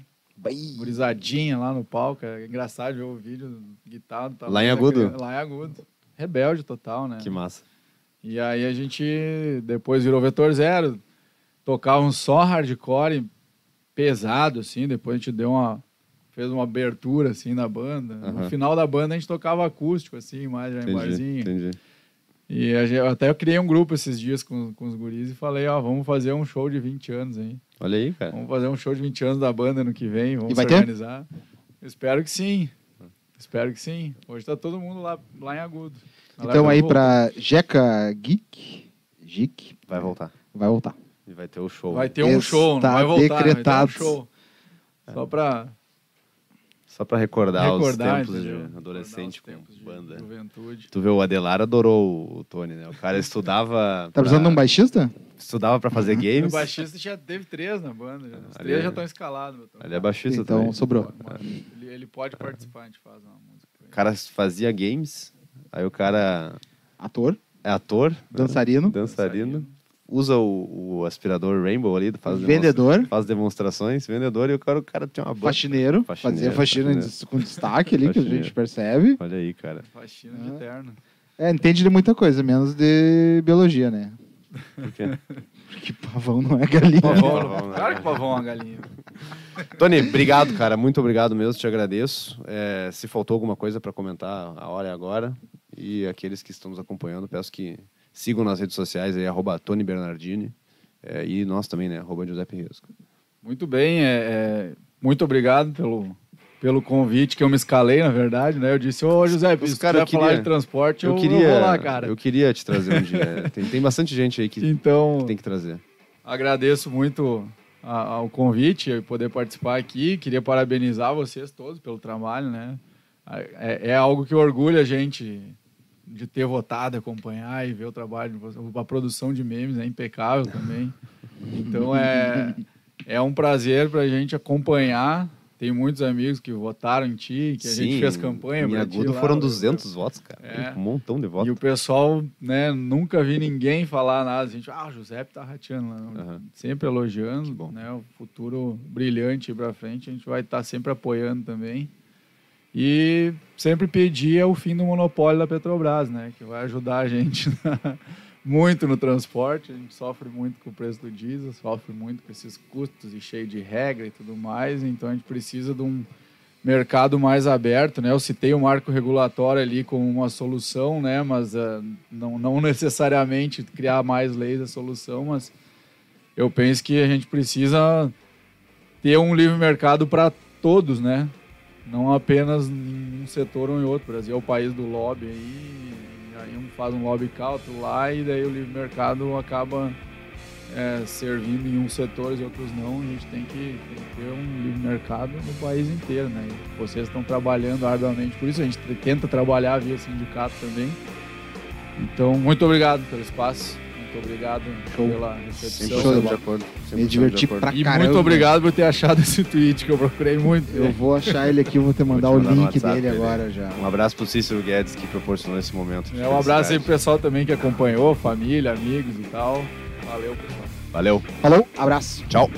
Gurizadinha lá no palco. É engraçado ver o vídeo guitarra. do Lá em Agudo? criança. Lá em Agudo. Rebelde total, né? Que massa. E aí a gente depois virou Vetor Zero, tocava um só hardcore pesado, assim, depois a gente deu uma. fez uma abertura assim na banda. No final da banda a gente tocava acústico, assim, mais já em Entendi, barzinho. entendi. E a gente- até eu criei um grupo esses dias com, com os guris e falei, ó, vamos fazer um show de 20 anos aí. Olha aí, cara. Vamos fazer um show de 20 anos da banda ano que vem, vamos E vai se ter? organizar. Espero que sim. Espero que sim. Hoje tá todo mundo lá, lá em Agudo. Então aí para Jeca Geek, Geek, Vai voltar. vai voltar. E vai ter o show. Vai ter um Está show, não vai voltar, decretado. vai ter um show. Só pra Só pra recordar, recordar, os tempos entendeu? de adolescente tempos com de banda. Juventude. Tu vê, o Adelar adorou o Tony, né? O cara estudava. <laughs> Tá precisando de um baixista? Estudava pra fazer O games. baixista já teve três na banda. já. Os Ali três é- já estão escalados. meu Ele é baixista Então também. sobrou. Ele, ele pode participar, a gente faz uma música. O cara fazia games, aí o cara Ator, é ator, né? dançarino, dançarino, usa o, o aspirador Rainbow ali, faz, vendedor, demonstra- faz demonstrações, vendedor, e o cara, o cara tinha uma banda. faxineiro, Faxineiro, fazia faxina faxineiro. com destaque ali, que a gente percebe. Olha aí, cara. Faxina de Ah. terno. É, entende de muita coisa, menos de biologia, né? Por quê? Porque pavão não é galinha. Pavão, pavão, né? claro que pavão é uma galinha. Tony, obrigado, cara. Muito obrigado mesmo, te agradeço. É, se faltou alguma coisa para comentar, a hora é agora. E aqueles que estão nos acompanhando, peço que sigam nas redes sociais aí, arroba Tony Bernardini. É, e nós também, né? Arroba Giuseppe Riesco. Muito bem, é, é, muito obrigado pelo, pelo convite que eu me escalei, na verdade, né? Eu disse, ô José, Os se cara, quiser eu falar queria- de transporte, eu, Eu eu queria, vou lá, cara. eu queria te trazer um dia. Tem, tem bastante gente aí que, que Então, tem que trazer. agradeço muito a- ao convite e poder participar aqui. Queria parabenizar vocês todos pelo trabalho, né? É, é algo que orgulha a gente de ter votado, acompanhar e ver o trabalho. A produção de memes é impecável também. Então é, é um prazer para a gente acompanhar. Tem muitos amigos que votaram em ti, que a gente fez campanha pra ti Agudo lá. foram 200 votos, cara. É. Um montão de E votos. o pessoal, né, nunca vi ninguém falar nada. A gente, ah, o Giuseppe tá rateando lá. Aham. Sempre elogiando, bom. né? O futuro brilhante pra frente, a gente vai estar sempre apoiando também. E sempre pedir é o fim do monopólio da Petrobras, né? Que vai ajudar a gente <laughs> muito no transporte. A gente sofre muito com o preço do diesel, sofre muito com esses custos e cheio de regra e tudo mais. Então a gente precisa de um mercado mais aberto, né? Eu citei o marco regulatório ali como uma solução, né? Mas ah, não, não necessariamente criar mais leis é solução, mas eu penso que a gente precisa ter um livre mercado para todos, né? Não apenas em um setor ou em outro. O Brasil é o país do lobby aí, aí um faz um lobby cá, outro lá, e daí o livre mercado acaba é, servindo em uns setores e outros não. A gente tem que, tem que ter um livre mercado no país inteiro, né? E vocês estão trabalhando arduamente por isso. A gente tenta trabalhar via sindicato também. Então, muito obrigado pelo espaço. Muito obrigado Show. pela 100% recepção. Show de acordo. 100% Me diverti pra E caramba. muito obrigado por ter achado esse tweet que eu procurei muito. Eu vou achar ele aqui, vou te mandar Vou o te mandar no link WhatsApp dele agora já. Um abraço pro Cícero Guedes que proporcionou esse momento. É, um abraço aí pro pessoal também que acompanhou, família, amigos e tal. Valeu, pessoal. Valeu. Falou, abraço. Tchau.